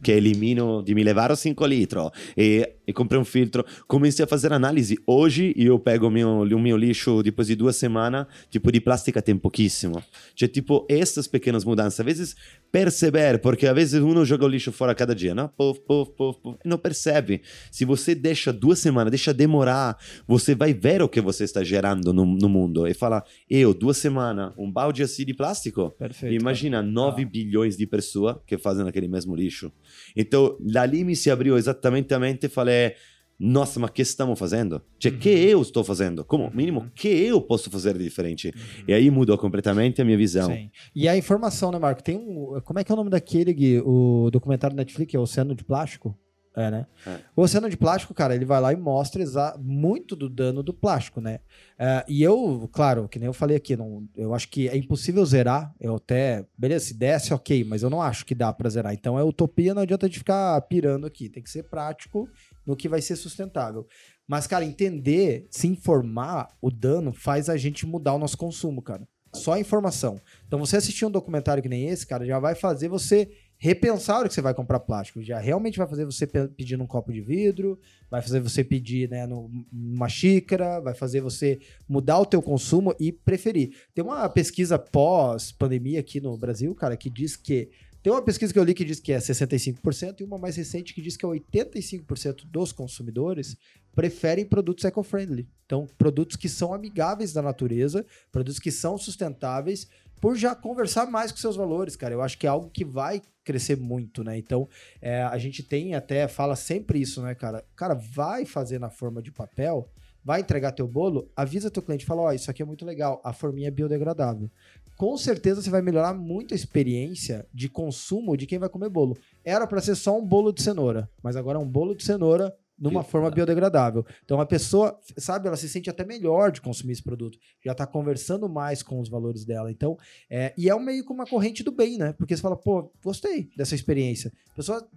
che elimino di mi levare 5 litri e, e comprei um filtro. Comecei a fazer análise. Hoje eu pego o meu, o meu lixo depois de duas semanas, tipo de plástica tem pouquíssimo. Cioè, tipo, essas pequenas mudanças. Às vezes perceber, porque às vezes uno joga o lixo fora cada dia, não? Puf, puf, puf, puf. Não percebe. Se você deixa duas semanas, deixa demorar, você vai ver o que você está gerando no, no mundo. E fala, eu, duas semanas, um balde assim de plástico. Perfeito. Imagina 9 ah. bilhões de pessoas que fazem aquele mesmo lixo. Então, dali me se abriu exatamente a mente e falei, nossa, mas que estamos fazendo? Cioè, uhum. que eu estou fazendo? Como mínimo, uhum. que eu posso fazer de diferente? Uhum. E aí mudou completamente a minha visão. Sim. E a informação, né, Marco? Tem um. Como é que é o nome daquele, Gui? O documentário Netflix, é Oceano de Plástico? É, né? É. O oceano de plástico, cara, ele vai lá e mostra muito do dano do plástico, né? É, e eu, claro, que nem eu falei aqui, não, eu acho que é impossível zerar. Eu até, beleza, se desce, ok, mas eu não acho que dá para zerar. Então é utopia, não adianta de ficar pirando aqui. Tem que ser prático no que vai ser sustentável. Mas, cara, entender, se informar o dano faz a gente mudar o nosso consumo, cara. Só a informação. Então, você assistir um documentário que nem esse, cara, já vai fazer você repensar hora que você vai comprar plástico. Já realmente vai fazer você pedir num copo de vidro, vai fazer você pedir né, numa xícara, vai fazer você mudar o teu consumo e preferir. Tem uma pesquisa pós-pandemia aqui no Brasil, cara, que diz que tem uma pesquisa que eu li que diz que é 65% e uma mais recente que diz que é 85% dos consumidores preferem produtos eco-friendly. Então, produtos que são amigáveis da natureza, produtos que são sustentáveis, por já conversar mais com seus valores, cara. Eu acho que é algo que vai crescer muito, né? Então, é, a gente tem até, fala sempre isso, né, cara? Cara, vai fazer na forma de papel, vai entregar teu bolo, avisa teu cliente, fala, ó, oh, isso aqui é muito legal, a forminha é biodegradável. Com certeza você vai melhorar muito a experiência de consumo de quem vai comer bolo. Era para ser só um bolo de cenoura, mas agora é um bolo de cenoura numa forma biodegradável. Então a pessoa, sabe, ela se sente até melhor de consumir esse produto. Já está conversando mais com os valores dela. Então, é, e é um meio como uma corrente do bem, né? Porque você fala, pô, gostei dessa experiência. A pessoa,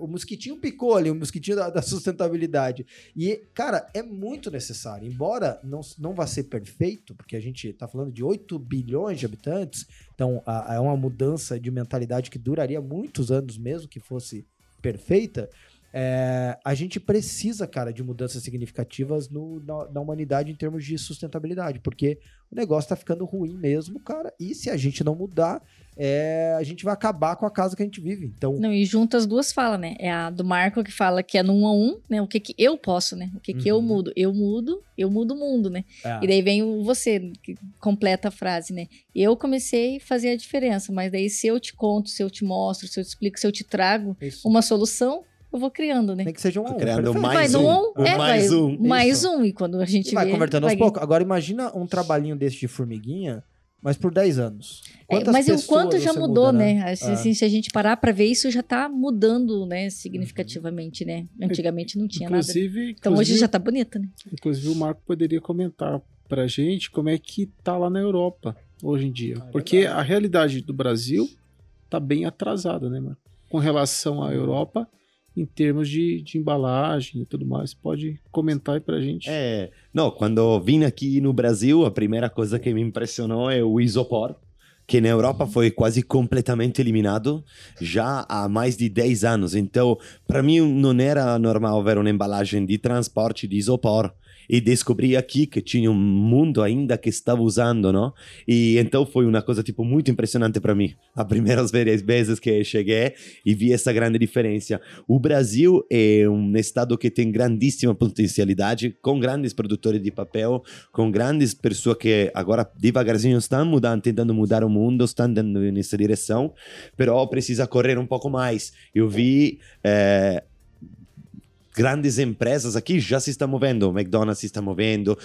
o mosquitinho picou ali, o mosquitinho da, da sustentabilidade. E, cara, é muito necessário. Embora não, não vá ser perfeito, porque a gente está falando de 8 bilhões de habitantes, então é uma mudança de mentalidade que duraria muitos anos mesmo que fosse perfeita. É, a gente precisa, cara, de mudanças significativas no, na, na, humanidade em termos de sustentabilidade, porque o negócio tá ficando ruim mesmo, cara. E se a gente não mudar, é, a gente vai acabar com a casa que a gente vive. Então. Não, e junto as duas falas, né? É a do Marco que fala que é no um a um, né? O que, que eu posso, né? O que, que uhum. eu mudo? Eu mudo, eu mudo o mundo, né? É. E daí vem o você, que completa a frase, né? Eu comecei a fazer a diferença, mas daí se eu te conto, se eu te mostro, se eu te explico, se eu te trago Isso. uma solução eu vou criando, né? Tem que seja um criando mais um. um. É, mais um. Mais um. E quando a gente e vai vê, convertendo aos poucos. Agora imagina um trabalhinho desse de formiguinha, mas por 10 anos. É, mas o quanto já mudou, muda, né? né? Assim, é. assim, se a gente parar para ver isso, já tá mudando, né? Significativamente, né? Antigamente não tinha inclusive, nada. Então hoje já tá bonita, né? Inclusive o Marco poderia comentar pra gente como é que tá lá na Europa hoje em dia. Ah, é Porque verdade. a realidade do Brasil tá bem atrasada, né, Marco? Com relação à Europa em termos de, de embalagem e tudo mais. Pode comentar aí pra gente. É, não, quando vim aqui no Brasil, a primeira coisa que me impressionou é o isopor que na Europa foi quase completamente eliminado já há mais de 10 anos. Então, para mim, não era normal ver uma embalagem de transporte de isopor e descobri aqui que tinha um mundo ainda que estava usando, não? E então foi uma coisa tipo muito impressionante para mim. As primeiras vezes que cheguei e vi essa grande diferença. O Brasil é um estado que tem grandíssima potencialidade, com grandes produtores de papel, com grandes pessoas que agora devagarzinho estão mudando, tentando mudar o mundo, estão indo nessa direção, però precisa correr um pouco mais. Eu vi eh, grandes empresas aqui já se estão movendo, o McDonald's se está movendo,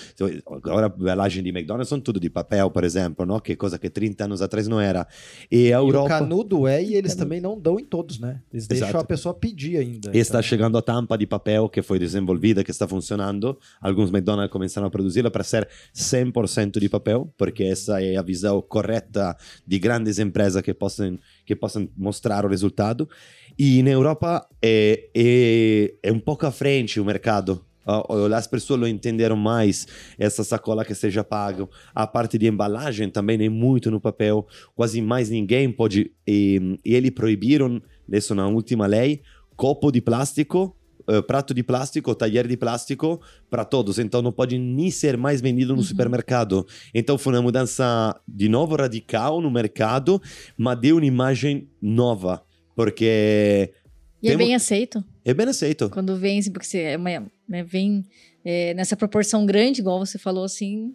agora a embalagem de McDonald's são tudo de papel, por exemplo, não? que coisa que 30 anos atrás não era. E a Europa... E o canudo é, e eles também não dão em todos, né? Eles Exato. deixam a pessoa pedir ainda. E está então. chegando a tampa de papel que foi desenvolvida, que está funcionando. Alguns McDonald's começaram a produzi-la para ser 100% de papel, porque essa é a visão correta de grandes empresas que possam, que possam mostrar o resultado. E na Europa é, é, é um pouco à frente o mercado. As pessoas não entenderam mais essa sacola que seja paga. A parte de embalagem também é muito no papel. Quase mais ninguém pode. E, e eles proibiram, isso na última lei, copo de plástico Uh, prato de plástico, talher de plástico para todos. Então não pode nem ser mais vendido no uhum. supermercado. Então foi uma mudança de novo radical no mercado, mas deu uma imagem nova. Porque. E é bem aceito? É bem aceito. Quando vem, assim, porque você é uma, né, vem é, nessa proporção grande, igual você falou assim,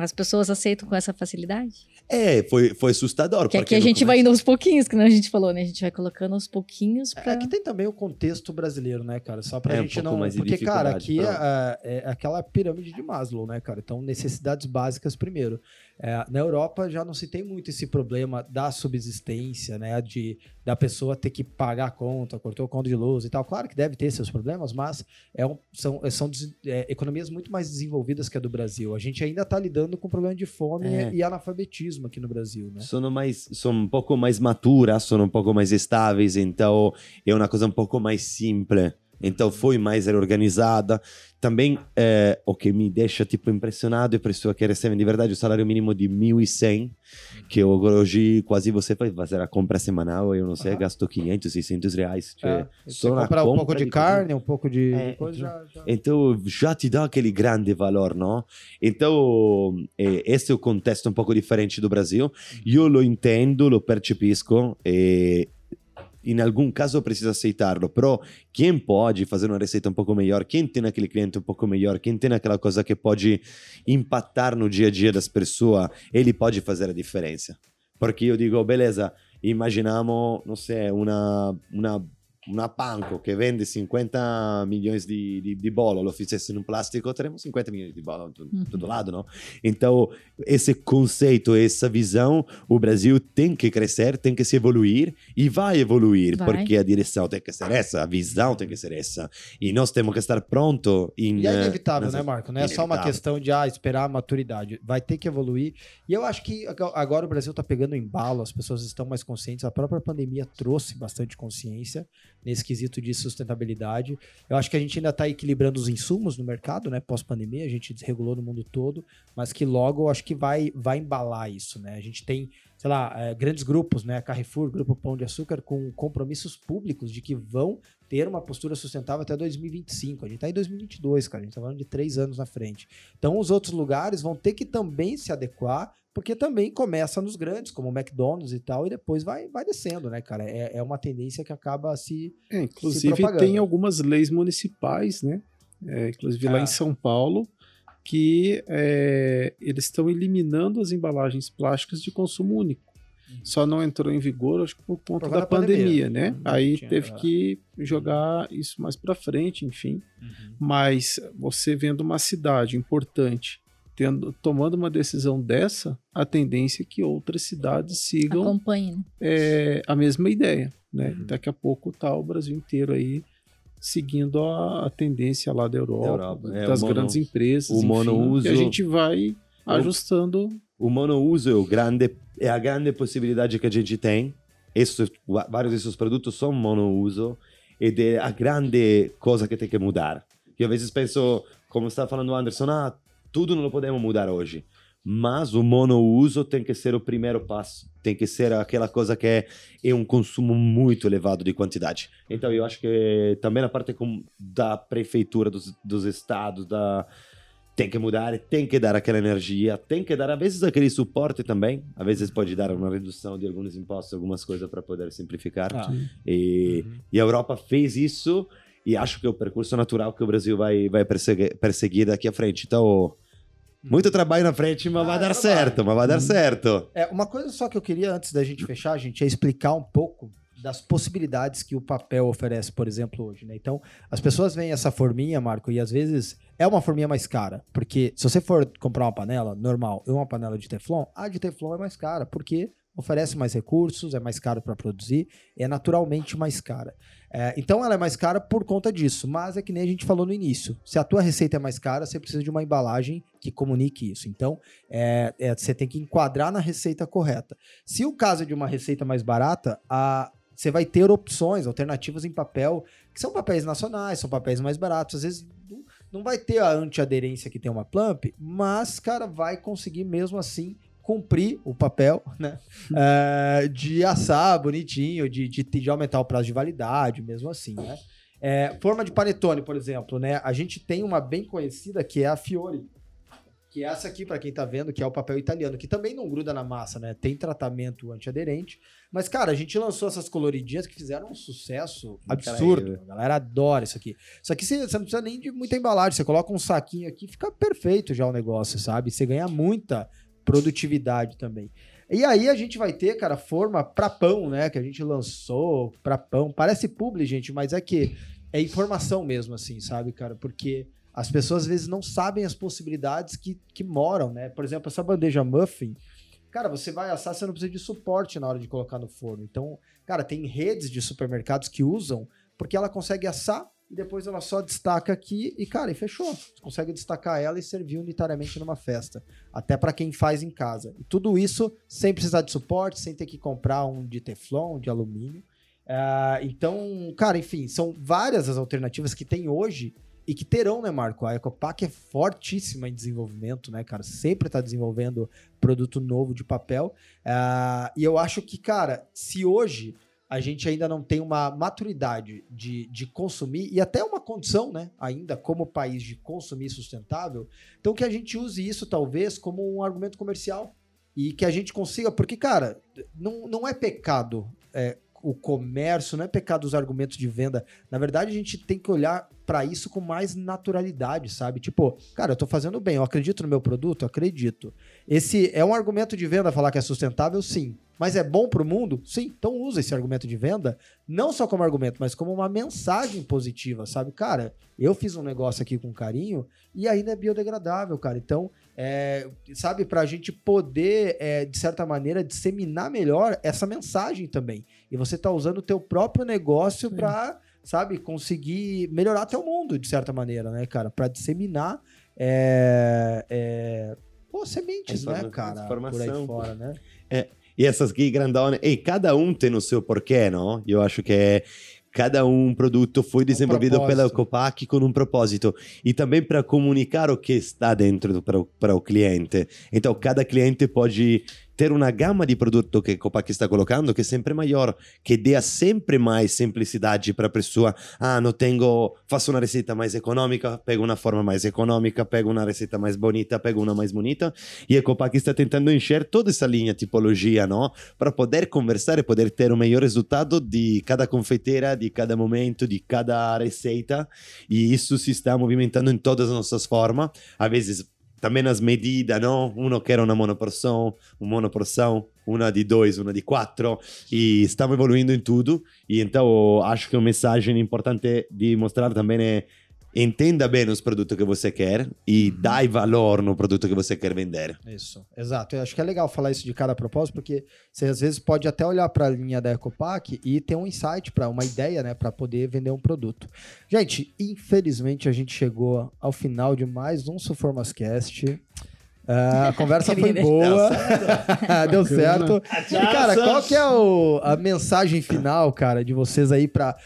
as pessoas aceitam com essa facilidade? É, foi, foi assustador. Que aqui a gente começo... vai indo aos pouquinhos, que a gente falou, né? A gente vai colocando aos pouquinhos pra... É que tem também o contexto brasileiro, né, cara? Só pra é, gente um não... Porque, cara, aqui é, é, aquela pirâmide de Maslow, né, cara? Então, necessidades básicas primeiro. É, na Europa já não se tem muito esse problema da subsistência, né? De da pessoa ter que pagar a conta, cortou o conta de luz e tal. Claro que deve ter seus problemas, mas é um, são, são é, economias muito mais desenvolvidas que a do Brasil. A gente ainda está lidando com problema de fome é. e analfabetismo aqui no Brasil, né? São mais, são um pouco mais maturas, são um pouco mais estáveis, então é uma coisa um pouco mais simples. Então foi mais organizada. Também é, o que me deixa tipo impressionado é a pessoa que recebe de verdade o salário mínimo de 1.100, que hoje quase você faz fazer a compra semanal, eu não sei, uhum. gasto 500, 600 reais. É. Só comprar um pouco de, de carne, um pouco de é, coisa, então, já, já... então já te dá aquele grande valor, não? Então é, esse é o contexto um pouco diferente do Brasil. Eu lo entendo, lo percepisco e em algum caso precisa aceitarlo, però quem pode fazer uma receita um pouco melhor, quem tem aquele cliente um pouco melhor, quem tem aquela coisa que pode impactar no dia a dia das pessoas, ele pode fazer a diferença. Porque eu digo, beleza, imaginamos, não sei, uma, uma una Panco che vende 50 milhões de, de, de bola lo fizesse no plástico, teremos 50 milhões de bola do uhum. todo lado, não? Então, esse conceito, essa visão, o Brasil tem que crescer, tem que se evoluir e vai evoluir, vai. porque a direção tem que ser essa, a visão tem que ser essa. E nós temos que estar pronto. Em, e é inevitável, nessa... né, Marco? Não é só uma questão de ah, esperar a maturidade. Vai ter que evoluir. E eu acho que agora o Brasil está pegando embalo, as pessoas estão mais conscientes. A própria pandemia trouxe bastante consciência nesse quesito de sustentabilidade. Eu acho que a gente ainda está equilibrando os insumos no mercado, né? Pós-pandemia, a gente desregulou no mundo todo, mas que logo acho que vai, vai embalar isso, né? A gente tem, sei lá, é, grandes grupos, né? Carrefour, Grupo Pão de Açúcar, com compromissos públicos de que vão ter uma postura sustentável até 2025. A gente está em 2022, cara. A gente está falando de três anos na frente. Então, os outros lugares vão ter que também se adequar porque também começa nos grandes, como o McDonald's e tal, e depois vai, vai descendo, né, cara? É, é uma tendência que acaba se. É, inclusive, se tem algumas leis municipais, né? É, inclusive lá em ah. São Paulo, que é, eles estão eliminando as embalagens plásticas de consumo único. Uhum. Só não entrou em vigor, acho que por conta por da pandemia, pandemia né? Uhum. Aí tinha, teve que jogar isso mais para frente, enfim. Uhum. Mas você vendo uma cidade importante tendo, tomando uma decisão dessa, a tendência é que outras cidades sigam né? é, a mesma ideia. Né? Uhum. Daqui a pouco tá o Brasil inteiro aí seguindo a, a tendência lá da Europa, da Europa. É, das mono, grandes empresas, o monouso, a gente vai ajustando. O monouso é, o grande, é a grande possibilidade que a gente tem. Esses, vários desses produtos são monouso ed é a grande coisa que tem que mudar. Eu às vezes penso, como está falando o Anderson, ah, tudo não podemos mudar hoje. Mas o monouso tem que ser o primeiro passo. Tem que ser aquela coisa que é, é um consumo muito elevado de quantidade. Então, eu acho que também a parte com, da prefeitura, dos, dos estados, da, tem que mudar, tem que dar aquela energia, tem que dar, às vezes, aquele suporte também. Às vezes, pode dar uma redução de alguns impostos, algumas coisas para poder simplificar. Ah. E, uhum. e a Europa fez isso e acho que é o percurso natural que o Brasil vai, vai perseguir, perseguir daqui à frente. Então, muito trabalho na frente, mas ah, vai dar certo, mas vai dar certo. É, uma coisa só que eu queria, antes da gente fechar, gente, é explicar um pouco das possibilidades que o papel oferece, por exemplo, hoje, né? Então, as pessoas veem essa forminha, Marco, e às vezes é uma forminha mais cara, porque se você for comprar uma panela normal e uma panela de Teflon, a de Teflon é mais cara, porque oferece mais recursos, é mais caro para produzir, é naturalmente mais cara. É, então ela é mais cara por conta disso, mas é que nem a gente falou no início. Se a tua receita é mais cara, você precisa de uma embalagem que comunique isso. Então é, é, você tem que enquadrar na receita correta. Se o caso é de uma receita mais barata, a, você vai ter opções, alternativas em papel, que são papéis nacionais, são papéis mais baratos. Às vezes não vai ter a antiaderência que tem uma Plump, mas, cara, vai conseguir mesmo assim cumprir o papel, né? É, de assar bonitinho, de, de, de, aumentar o prazo de validade, mesmo assim, né? É, forma de panetone, por exemplo, né? A gente tem uma bem conhecida que é a Fiore. Que é essa aqui, para quem tá vendo, que é o papel italiano, que também não gruda na massa, né? Tem tratamento antiaderente. Mas, cara, a gente lançou essas coloridinhas que fizeram um sucesso absurdo. A galera adora isso aqui. Isso aqui você, você não precisa nem de muita embalagem. Você coloca um saquinho aqui, fica perfeito já o negócio, sabe? Você ganha muita produtividade também. E aí a gente vai ter, cara, forma para pão, né? Que a gente lançou para pão. Parece publi, gente, mas é que é informação mesmo, assim, sabe, cara? Porque as pessoas às vezes não sabem as possibilidades que, que moram, né? Por exemplo, essa bandeja muffin. Cara, você vai assar, você não precisa de suporte na hora de colocar no forno. Então, cara, tem redes de supermercados que usam porque ela consegue assar e depois ela só destaca aqui e, cara, e fechou. Você consegue destacar ela e servir unitariamente numa festa. Até para quem faz em casa. E tudo isso sem precisar de suporte, sem ter que comprar um de Teflon, de alumínio. Uh, então, cara, enfim, são várias as alternativas que tem hoje e que terão, né, Marco? A Ecopac é fortíssima em desenvolvimento, né, cara? Sempre está desenvolvendo produto novo de papel. Uh, e eu acho que, cara, se hoje a gente ainda não tem uma maturidade de, de consumir e até uma condição, né, ainda como país de consumir sustentável, então que a gente use isso talvez como um argumento comercial e que a gente consiga, porque, cara, não, não é pecado é, o comércio, não é pecado os argumentos de venda. Na verdade, a gente tem que olhar para isso com mais naturalidade, sabe? Tipo, cara, eu tô fazendo bem, eu acredito no meu produto, acredito. Esse é um argumento de venda falar que é sustentável, sim. Mas é bom para o mundo? Sim. Então usa esse argumento de venda não só como argumento, mas como uma mensagem positiva, sabe? Cara, eu fiz um negócio aqui com carinho e ainda é biodegradável, cara. Então, é, sabe, para a gente poder, é, de certa maneira, disseminar melhor essa mensagem também. E você tá usando o teu próprio negócio para sabe, conseguir melhorar até o mundo, de certa maneira, né, cara? Para disseminar é, é, pô, sementes, né, cara? Por aí fora, né? É, e essas aqui grandone, e cada um tem o seu porquê, não? Eu acho que cada um produto foi desenvolvido um pela Copac com um propósito e também para comunicar o que está dentro para o cliente. Então, cada cliente pode ter uma gama de produto que Copac está colocando que é sempre maior, que dê sempre mais simplicidade para a pessoa. Ah, não tenho, faço uma receita mais econômica, pego uma forma mais econômica, pego uma receita mais bonita, pego uma mais bonita. E a Copac está tentando encher toda essa linha tipologia, não? Para poder conversar e poder ter o melhor resultado de cada confeiteira, de cada momento, de cada receita. E isso se está movimentando em todas as nossas formas. Às vezes também as medidas, não? Uno quer uma monoporção, uma monoporção, uma de dois, uma de quatro, e estamos evoluindo em tudo. E então acho que uma mensagem importante de mostrar também é entenda bem os produtos que você quer e uhum. dai valor no produto que você quer vender. Isso, exato. Eu acho que é legal falar isso de cada propósito, porque você às vezes pode até olhar para a linha da Ecopac e ter um insight para uma ideia, né, para poder vender um produto. Gente, infelizmente a gente chegou ao final de mais um Suformascast. Uh, a conversa foi boa. Deu certo. E, cara, qual que é o, a mensagem final, cara, de vocês aí para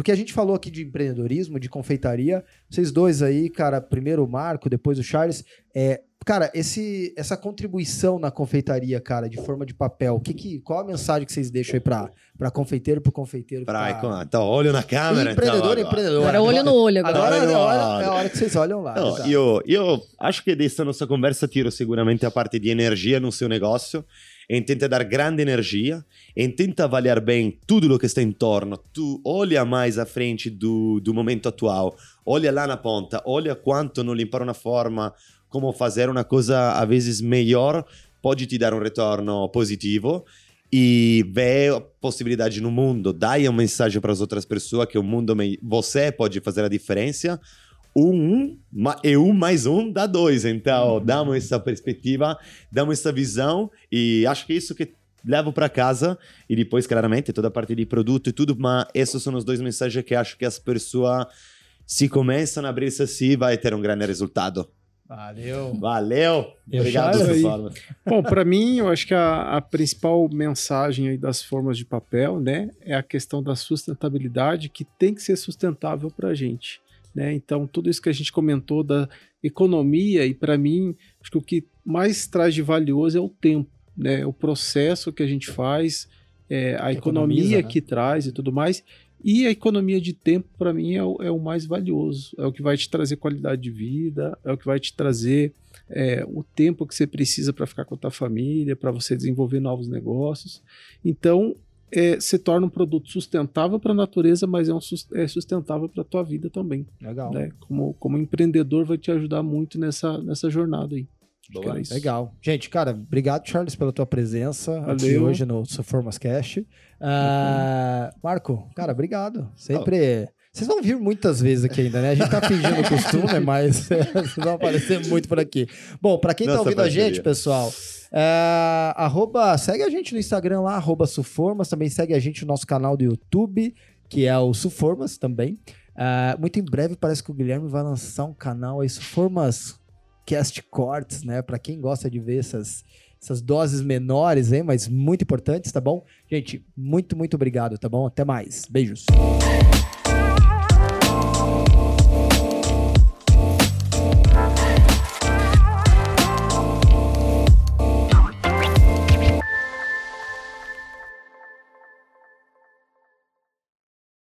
porque a gente falou aqui de empreendedorismo, de confeitaria. Vocês dois aí, cara, primeiro o Marco, depois o Charles. É, cara, esse, essa contribuição na confeitaria, cara, de forma de papel, que, que, qual a mensagem que vocês deixam aí para para confeiteiro pro confeiteiro? Pra, tá... Então, olho na câmera. Empreendedor, então, empreendedor. Agora olho no olho. Agora, agora é, a hora, é a hora que vocês olham lá. Não, eu, eu acho que dessa nossa conversa tiro seguramente a parte de energia no seu negócio e tenta dar grande energia e tenta avaliar bem tudo o que está intorno. Tu olha mais à frente do, do momento atual, olha lá na ponta, olha quanto não limpar uma forma, como fazer uma coisa às vezes melhor, pode te dar um retorno positivo e vê possibilidade no mundo, dai uma mensagem para as outras pessoas que o mundo você pode fazer a diferença um e um mais um dá dois. Então, uhum. damos essa perspectiva, damos essa visão e acho que é isso que levo para casa e depois, claramente, toda a parte de produto e tudo, mas esses são os dois mensagens que acho que as pessoas, se começam a abrir-se assim, vai ter um grande resultado. Valeu. Valeu. Obrigado, formas. Bom, para mim, eu acho que a, a, principal mensagem aí das formas de papel, né, é a questão da sustentabilidade, que tem que ser sustentável para a gente. Né? Então, tudo isso que a gente comentou da economia, e para mim, acho que o que mais traz de valioso é o tempo, né? o processo que a gente faz, é, a economia né? que traz e tudo mais. E a economia de tempo, para mim, é o, é o, mais valioso. É o que vai te trazer qualidade de vida, é o que vai te trazer é, o tempo que você precisa para ficar com a tua família, para você desenvolver novos negócios. Então, é, se torna um produto sustentável para a natureza, mas é, um, é sustentável para a tua vida também. Legal. Né? Como, como empreendedor vai te ajudar muito nessa, nessa jornada aí. Boa. É Legal. Gente, cara, obrigado, Charles, pela tua presença Valeu. aqui hoje no Suformas Cast. Uh, Marco, cara, obrigado. Sempre. Oh. Vocês vão vir muitas vezes aqui ainda, né? A gente tá fingindo costume, mas vocês vão aparecer muito por aqui. Bom, para quem Nossa, tá ouvindo a gente, pessoal, é, arroba, segue a gente no Instagram lá, arroba Suformas. Também segue a gente no nosso canal do YouTube, que é o Suformas também. É, muito em breve parece que o Guilherme vai lançar um canal aí, Suformas Cast Cortes, né? Para quem gosta de ver essas, essas doses menores, hein? Mas muito importantes, tá bom? Gente, muito, muito obrigado, tá bom? Até mais. Beijos.